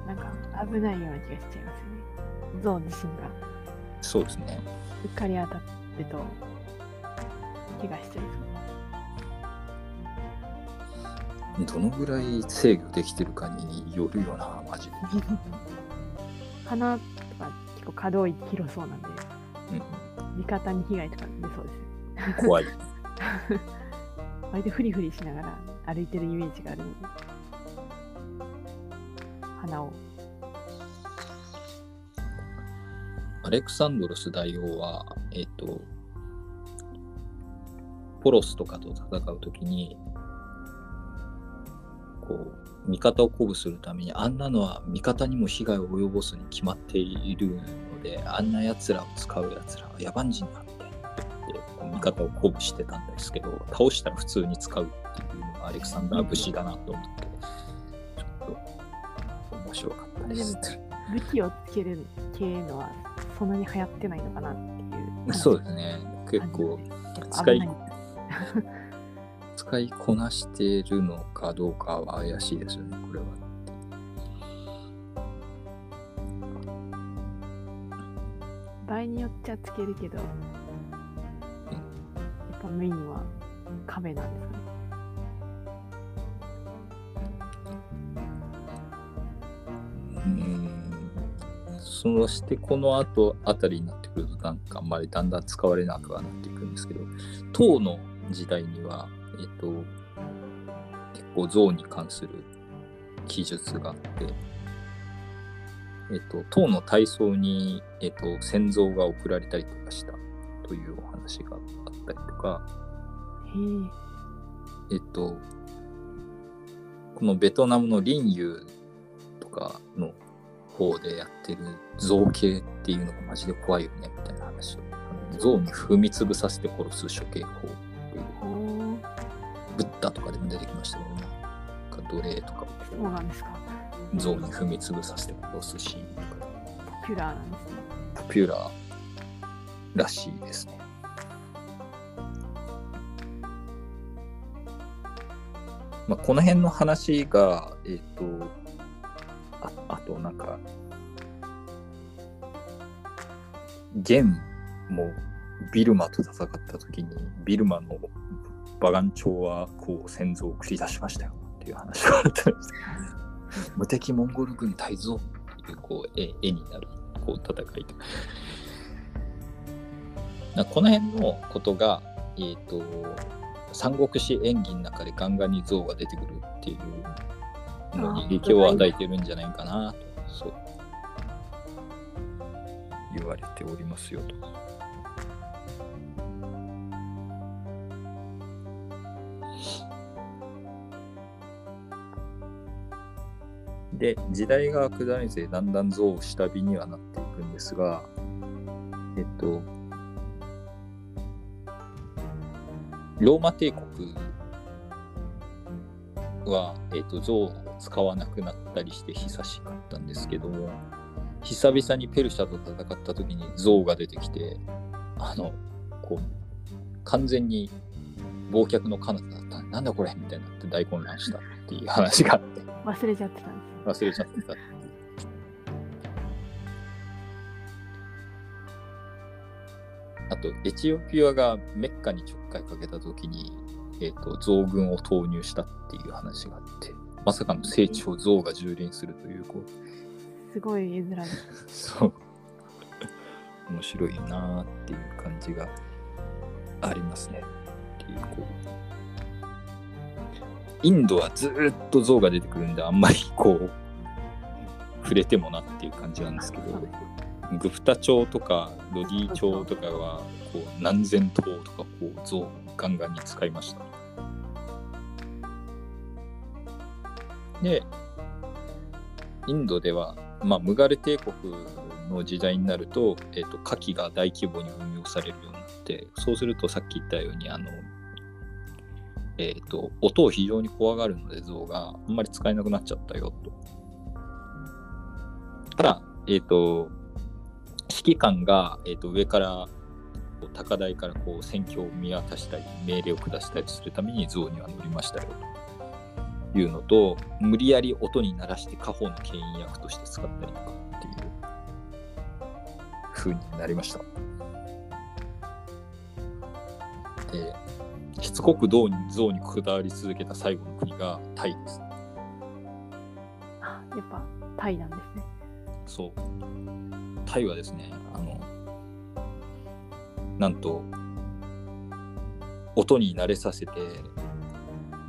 なんか危ないような気がしちゃいますよね。象自身がそうですね。うっかり当たると、怪我しちゃいどのぐらい制御できてるかによるよな、マジで。鼻とか結構可動域広そうなんで、うん味方に被害とか出そうです怖い。割とフリフリしながら歩いてるイメージがあるので、鼻を。アレクサンドロス大王は、えっ、と、ポロスとかと戦うときに、こう、味方を鼓舞するために、あんなのは味方にも被害を及ぼすに決まっているので、あんな奴らを使う奴らは野蛮人だって言って、こう味方を鼓舞してたんですけど、倒したら普通に使うっていうのがアレクサンダー節だなと思って、ちょっと面白かったです。武器をつける系のはそんなに流行ってないのかなっていう。そうですね。結構使い使いこなしているのかどうかは怪しいですよね、これは。場合によっちゃつけるけど、やっぱメインは壁なんですね。そしてこの後あたりになってくるとなんかあんまりだんだん使われなくはなっていくんですけど唐の時代にはえっと結構象に関する記述があってえっと唐の体操にえっと先像が送られたりとかしたというお話があったりとかへえ。えっとこのベトナムの林遊とかの方でやってる造形っていうのがマジで怖いよねみたいな話を象に踏み潰させて殺す処刑法ブッダとかでも出てきましたけどねなんか奴隷とかそうなんですか。象に踏み潰させて殺すシーンとかポピュラーなんですね。ポピュラーらしいですねまあ、この辺の話が、えっ、と、ああとなんか、ゲンもビルマと戦った時に、ビルマのバガン朝はこう先祖を繰り出しましたよっていう話があったんです。無敵モンゴル軍大蔵っていうこう絵絵になるこう戦いと。なこの辺のことが、えっ、と、三国志演技の中でガンガンに象が出てくるっていうのに影響を与えてるんじゃないかなと、そう言われておりますよと。で、時代が下りてだんだん象を下火にはなっていくんですが、えっと、ローマ帝国は、えっと象を使わなくなったりして久しかったんですけども、久々にペルシャと戦った時に象が出てきて、あの、こう、完全に忘却の彼方だった。なんだこれみたいになって大混乱したっていう話があって。忘れちゃってたん。忘れちゃってたって。あと、エチオピアがメッカにちょっかいかけたときに、えっ、と、象軍を投入したっていう話があって、まさかの聖地を象が蹂躙するという、こう、すごい絵面で そう。面白いなーっていう感じがありますね。っていう、こう。インドはずっと象が出てくるんで、あんまりこう、触れてもなっていう感じなんですけど、グフタ朝とかロディ朝とかは、こう、何千頭とか、こう、象ガンガンに使いました。で、インドでは、まあ、ムガル帝国の時代になると、えっ、と、火器が大規模に運用されるようになって、そうするとさっき言ったように、あの、えっ、と、音を非常に怖がるので、象があんまり使えなくなっちゃったよ、と。ただ、えっ、と、指揮官が、えっ、と、上から、高台からこう戦況を見渡したり、命令を下したりするために象には乗りましたよ、というのと、無理やり音に鳴らして家宝の牽引役として使ったりとかっていう風になりました。で、しつこく象に象にこだわり続けた最後の国がタイです。あやっぱタイなんですね。そう。タイはですね、あの、なんと、音に慣れさせて、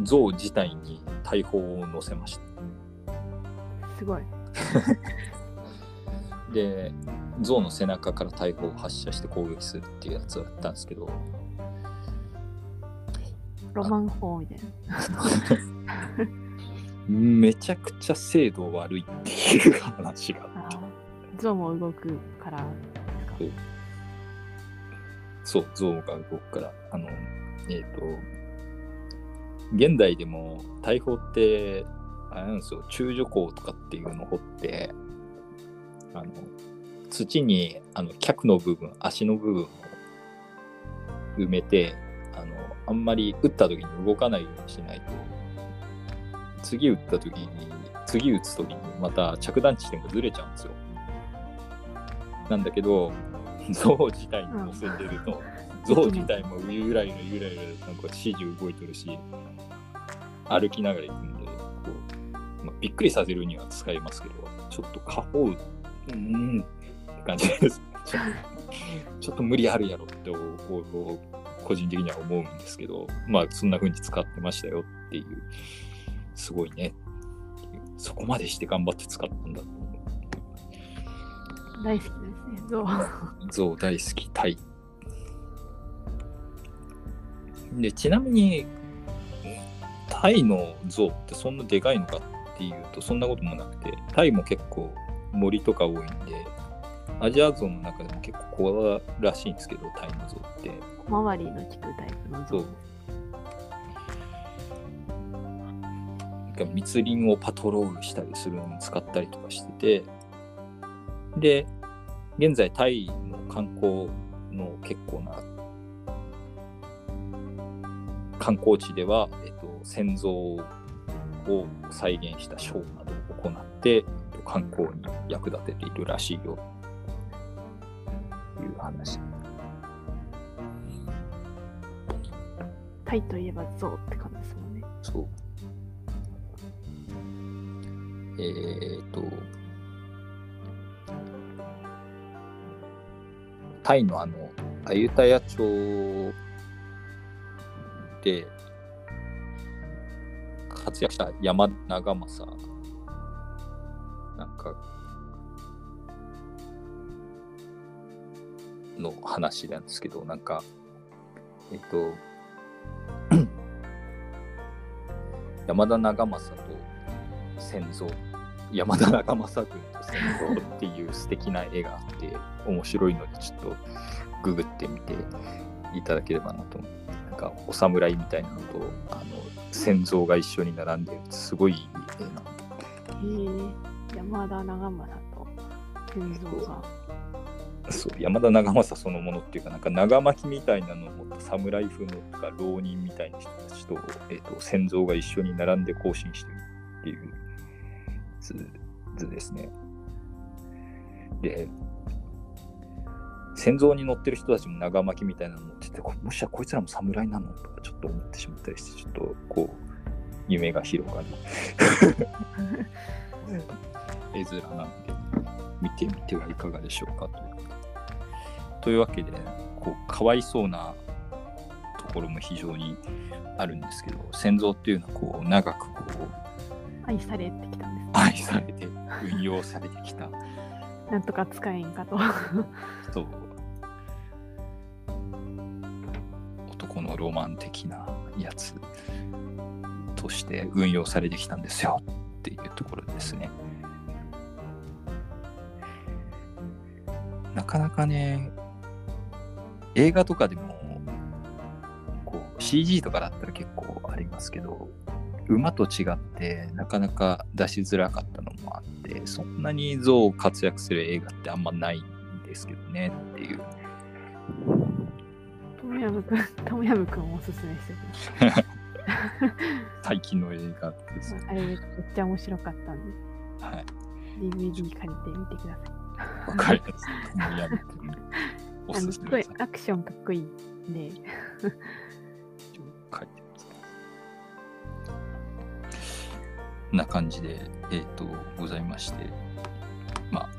象自体に大砲を乗せました。すごい。で、象の背中から大砲を発射して攻撃するっていうやつをやったんですけど、ロマン法みたいな。めちゃくちゃ精度悪いっていう話があって。あー象も動くからか。そう、象が動くから、あの、えっ、と、現代でも大砲って、あれなんですよ、中女鋼とかっていうのを掘って、あの、土に、あの、脚の部分、足の部分を埋めて、あんまり撃った時に動かないようにしないと、次撃った時に、次撃つ時にまた着弾地点がずれちゃうんですよ。なんだけど、象自体に乗せてると、象自体もゆらゆらゆらゆらなんか指示動いてるし歩きながら行くんでこう、まあ、びっくりさせるには使えますけどちょっと過保ううーんって感じです。ちょっと無理あるやろっておお個人的には思うんですけどまあそんな風に使ってましたよっていうすごいねそこまでして頑張って使ったんだ大好きですね。象。象大好きタイでちなみにタイの象ってそんなでかいのかっていうとそんなこともなくてタイも結構森とか多いんでアジアゾウの中でも結構小らしいんですけどタイの象って。小回りの利くタイプの象そう。なんか密林をパトロールしたりするのに使ったりとかしてて。で現在タイの観光の結構な観光地では、えっと、戦像を再現したショーなどを行ってえっと観光に役立てているらしいよ。という話タイといえば象って感じですもんね。そう。えーっと、タイのあの、アユタヤ町で活躍した山田長政なんかの話なんですけど、なんか、えっと、山田長政と戦争山田長政軍と戦争っていう素敵な絵があって面白いのでちょっとググってみていただければなと思うなんかお侍みたいなのとあの戦争が一緒に並んでるすごいいい絵なへえ山田長政と群像が。そう山田長政そのものっていうかなんか長巻みたいなのを持った侍風のとか浪人みたいな人たちと,、えー、と戦像が一緒に並んで行進してるっていう図図ですね。で戦像に乗ってる人たちも長巻みたいなの持っててこもしやこいつらも侍なの？とかちょっと思ってしまったりしてちょっとこう夢が広がる。絵面なんで見てみてはいかがでしょうかとというわけでこうかわいそうなところも非常にあるんですけど戦像っていうのはこう長くこう愛されてきたんです、ね。愛されて運用されてきた なんとか使えんかと。そう男のロマン的なやつとして運用されてきたんですよっていうところですね。なかなかね映画とかでもこう CG とかだったら結構ありますけど馬と違ってなかなか出しづらかったのもあってそんなに象活躍する映画ってあんまないんですけどねっていうトムヤムくん、トムヤムくんをおすすめしてく最近の映画です。あれめっちゃ面白かったんで、はい。DVD 借りてみてください。わかります。トムヤムクンおすすめです。すごいアクションかっこいいんで、書いてます。な感じで、えっ、と、ございまして、まあ、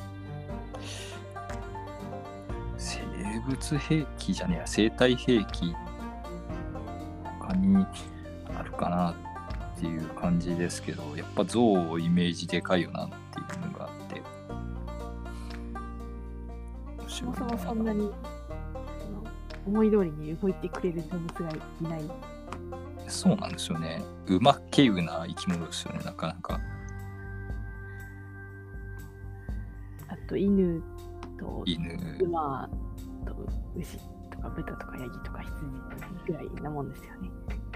生物兵器じゃねえや、生態兵器、他にあるかなっていう感じですけど、やっぱ象をイメージでかいよなっそもそもそんなに思い通りに動いてくれる動物がいない。そうなんですよね。うまけうな生き物ですよね、なかなか。あと犬と犬。馬と牛とか豚とかヤギとか羊ぐらいなもんですよね。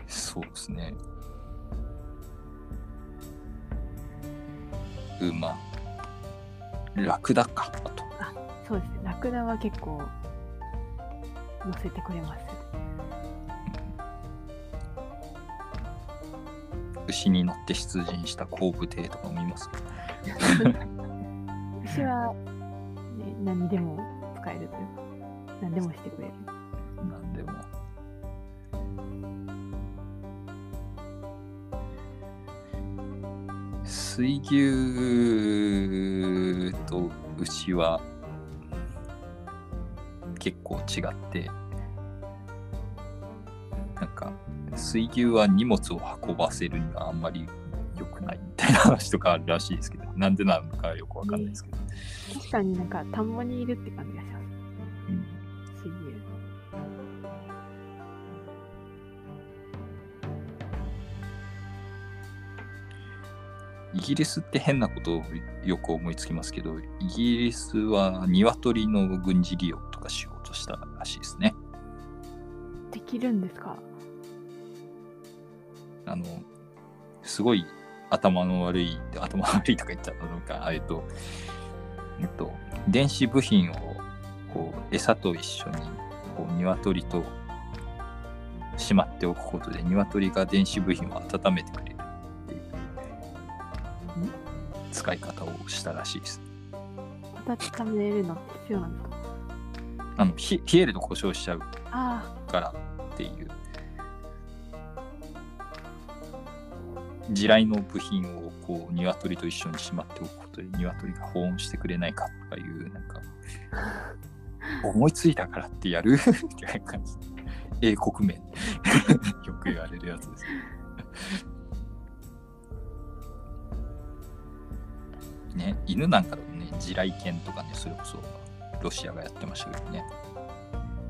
そうですね。馬。ラクダか。あと。そうですね。ラクダは結構乗せてくれますよ。牛に乗って出陣した後部艇とかも見ます？牛は、ね、何にでも使えるというか。何でもしてくれる。なんでも。水牛と牛は結構違って、なんか水牛は荷物を運ばせるにはあんまり良くないみたいな話とかあるらしいですけど、なんでなのかよくわかんないですけど。確かになんか田んぼにいるって感じがします。うん水牛。イギリスって変なことをよく思いつきますけど、イギリスは鶏の軍事利用とかしようとしたらしいですね。できるんですか？あの、すごい頭の悪い、頭悪いとか言っちゃったのか、えっと、えっと、電子部品をこう餌と一緒にこう鶏としまっておくことで、鶏が電子部品を温めてくれるっていう使い方をしたらしいです。温めるのって必要なんですか？あのひ冷えると故障しちゃうあからっていう。地雷の部品をこう鶏と一緒にしまっておくことで鶏が保温してくれないかとかいうなんか 思いついたからってやる っていう感じ。英国面 よく言われるやつです。ね犬なんかでもね地雷犬とかねそれこそロシアがやってましたけどね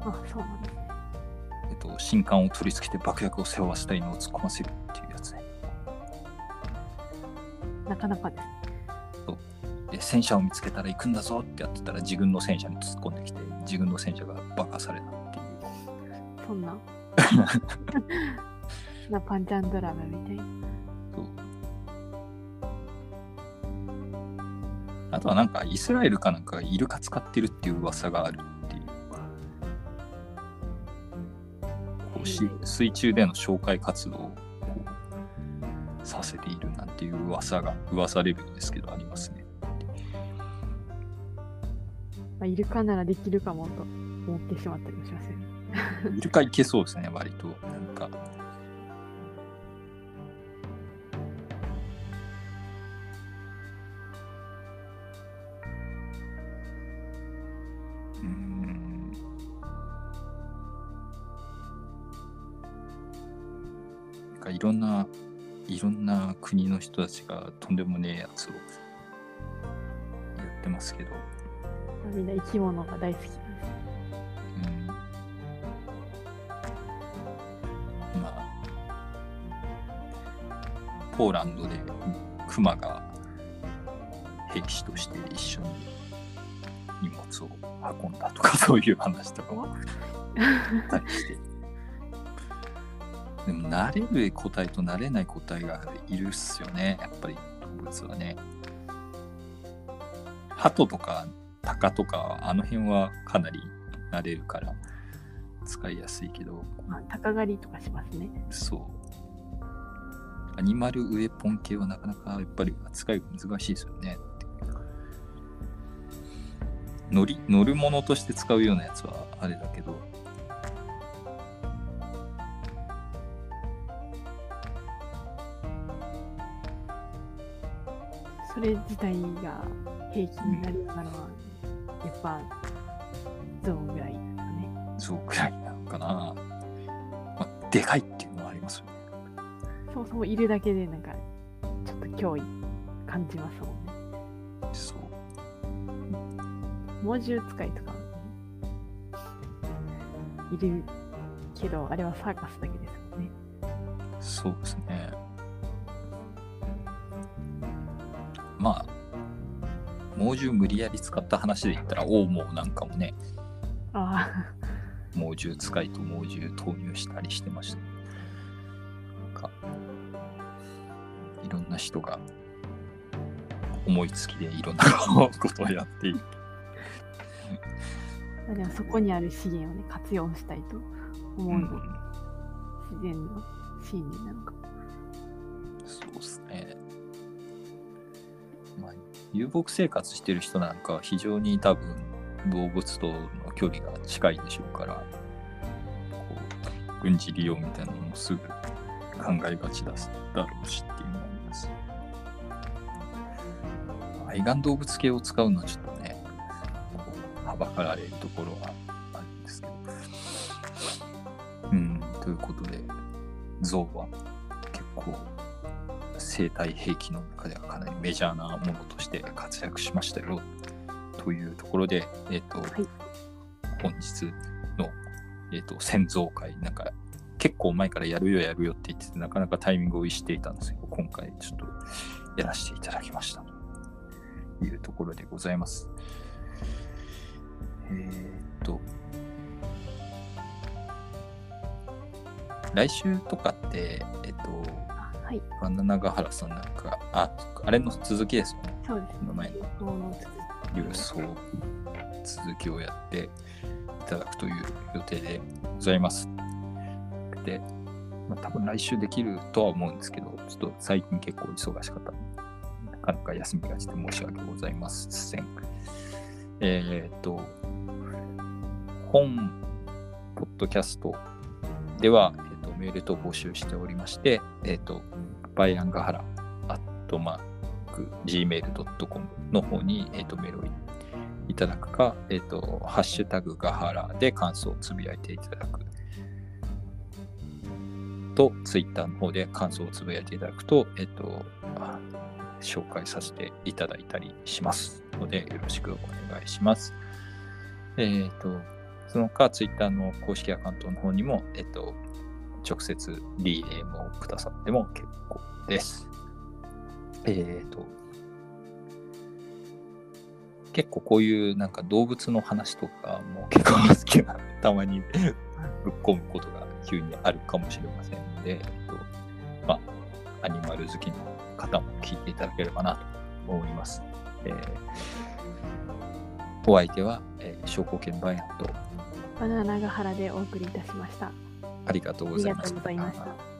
あ、あ、そうなんですね。えっと、新刊を取り付けて爆薬を背負わせた犬を突っ込ませるっていうやつね。なかなかです。で、戦車を見つけたら行くんだぞってやってたら自軍の戦車に突っ込んできて、自軍の戦車が爆破されたっていう。そんな。なパンチャンドラマみたいな。あとはなんかイスラエルかなんかがイルカ使ってるっていう噂があるっていう。こうし水中での紹介活動をさせているなんていう噂が噂レベルですけどありますね。まあ、イルカならできるかもと思ってしまったりもしますよね。イルカいけそうですね、割と。なんか。かいろんな、いろんな国の人たちがとんでもねえやつをやってますけど、みんな生き物が大好き。うんまあ、ポーランドでクマが兵士として一緒に荷物を運んだとかそういう話とかもあったりして。でも慣れる個体と慣れない個体がいるっすよね、やっぱり動物はね。鳩とかタカとかあの辺はかなり慣れるから使いやすいけど、まあ、鷹狩りとかしますね。そう。アニマルウェポン系はなかなかやっぱり扱いが難しいですよね。乗り乗るものとして使うようなやつはあれだけど、それ自体が平気になるようなのは、やっぱ、ゾウぐらいですかね。そうくらいなのかな。まあ、でかいっていうのはありますよね。そもそもいるだけで、なんか、ちょっと脅威感じますもんね。そう。猛獣使いとか、いるけど、あれはサーカスだけ猛獣無理やり使った話で言ったら、オウモなんかもね、あ猛獣使いと猛獣投入したりしてました。なんか、いろんな人が思いつきでいろんなことをやっている。あ、でもそこにある資源をね、活用したいと思うの、うん自然の心理なのかも。遊牧生活してる人なんかは非常に多分動物との距離が近いでしょうから、こう軍事利用みたいなのもすぐ考えがちだだろうしっていうのもあります。愛玩動物系を使うのはちょっとね、はばかられるところはあるんですけど。うん、ということで、ゾウは結構生態兵器の中ではかなりメジャーなものとして活躍しましたよというところで、えっ、と、い。本日の、えっと先祖会なんか結構前からやるよやるよって言っててなかなかタイミングを逸していたんですけど今回ちょっとやらせていただきましたというところでございます。えーっと来週とかってえっとはい、バナナガハラさんなんかああれの続きですよね。そうです。この前の。郵送続きをやっていただくという予定でございます。で、まあ、多分来週できるとは思うんですけど、ちょっと最近結構忙しかった。なかなか休みがちで申し訳ございません。えーっと、本ポッドキャストでは、メールと募集しておりまして、えーっと、バイアンガハラ、アットマーク、gmail.com の方に、えー、とメールをいただくか、えー、とハッシュタグガハラで感想をつぶやいていただくと、ツイッターの方で感想をつぶやいていただくと、えっ、と、紹介させていただいたりしますので、よろしくお願いします。えっ、と、その他、ツイッターの公式アカウントの方にも、えっ、と、直接 DM をくださっても結構です。えっ、と、結構こういうなんか動物の話とかも結構好きな、たまに ぶっ込むことが急にあるかもしれませんので、えっと、まあ、アニマル好きの方も聞いていただければなと思います。えーお相手は、えー、証拠券バイアンとバナナガハラでお送りいたしました。ありがとうございました。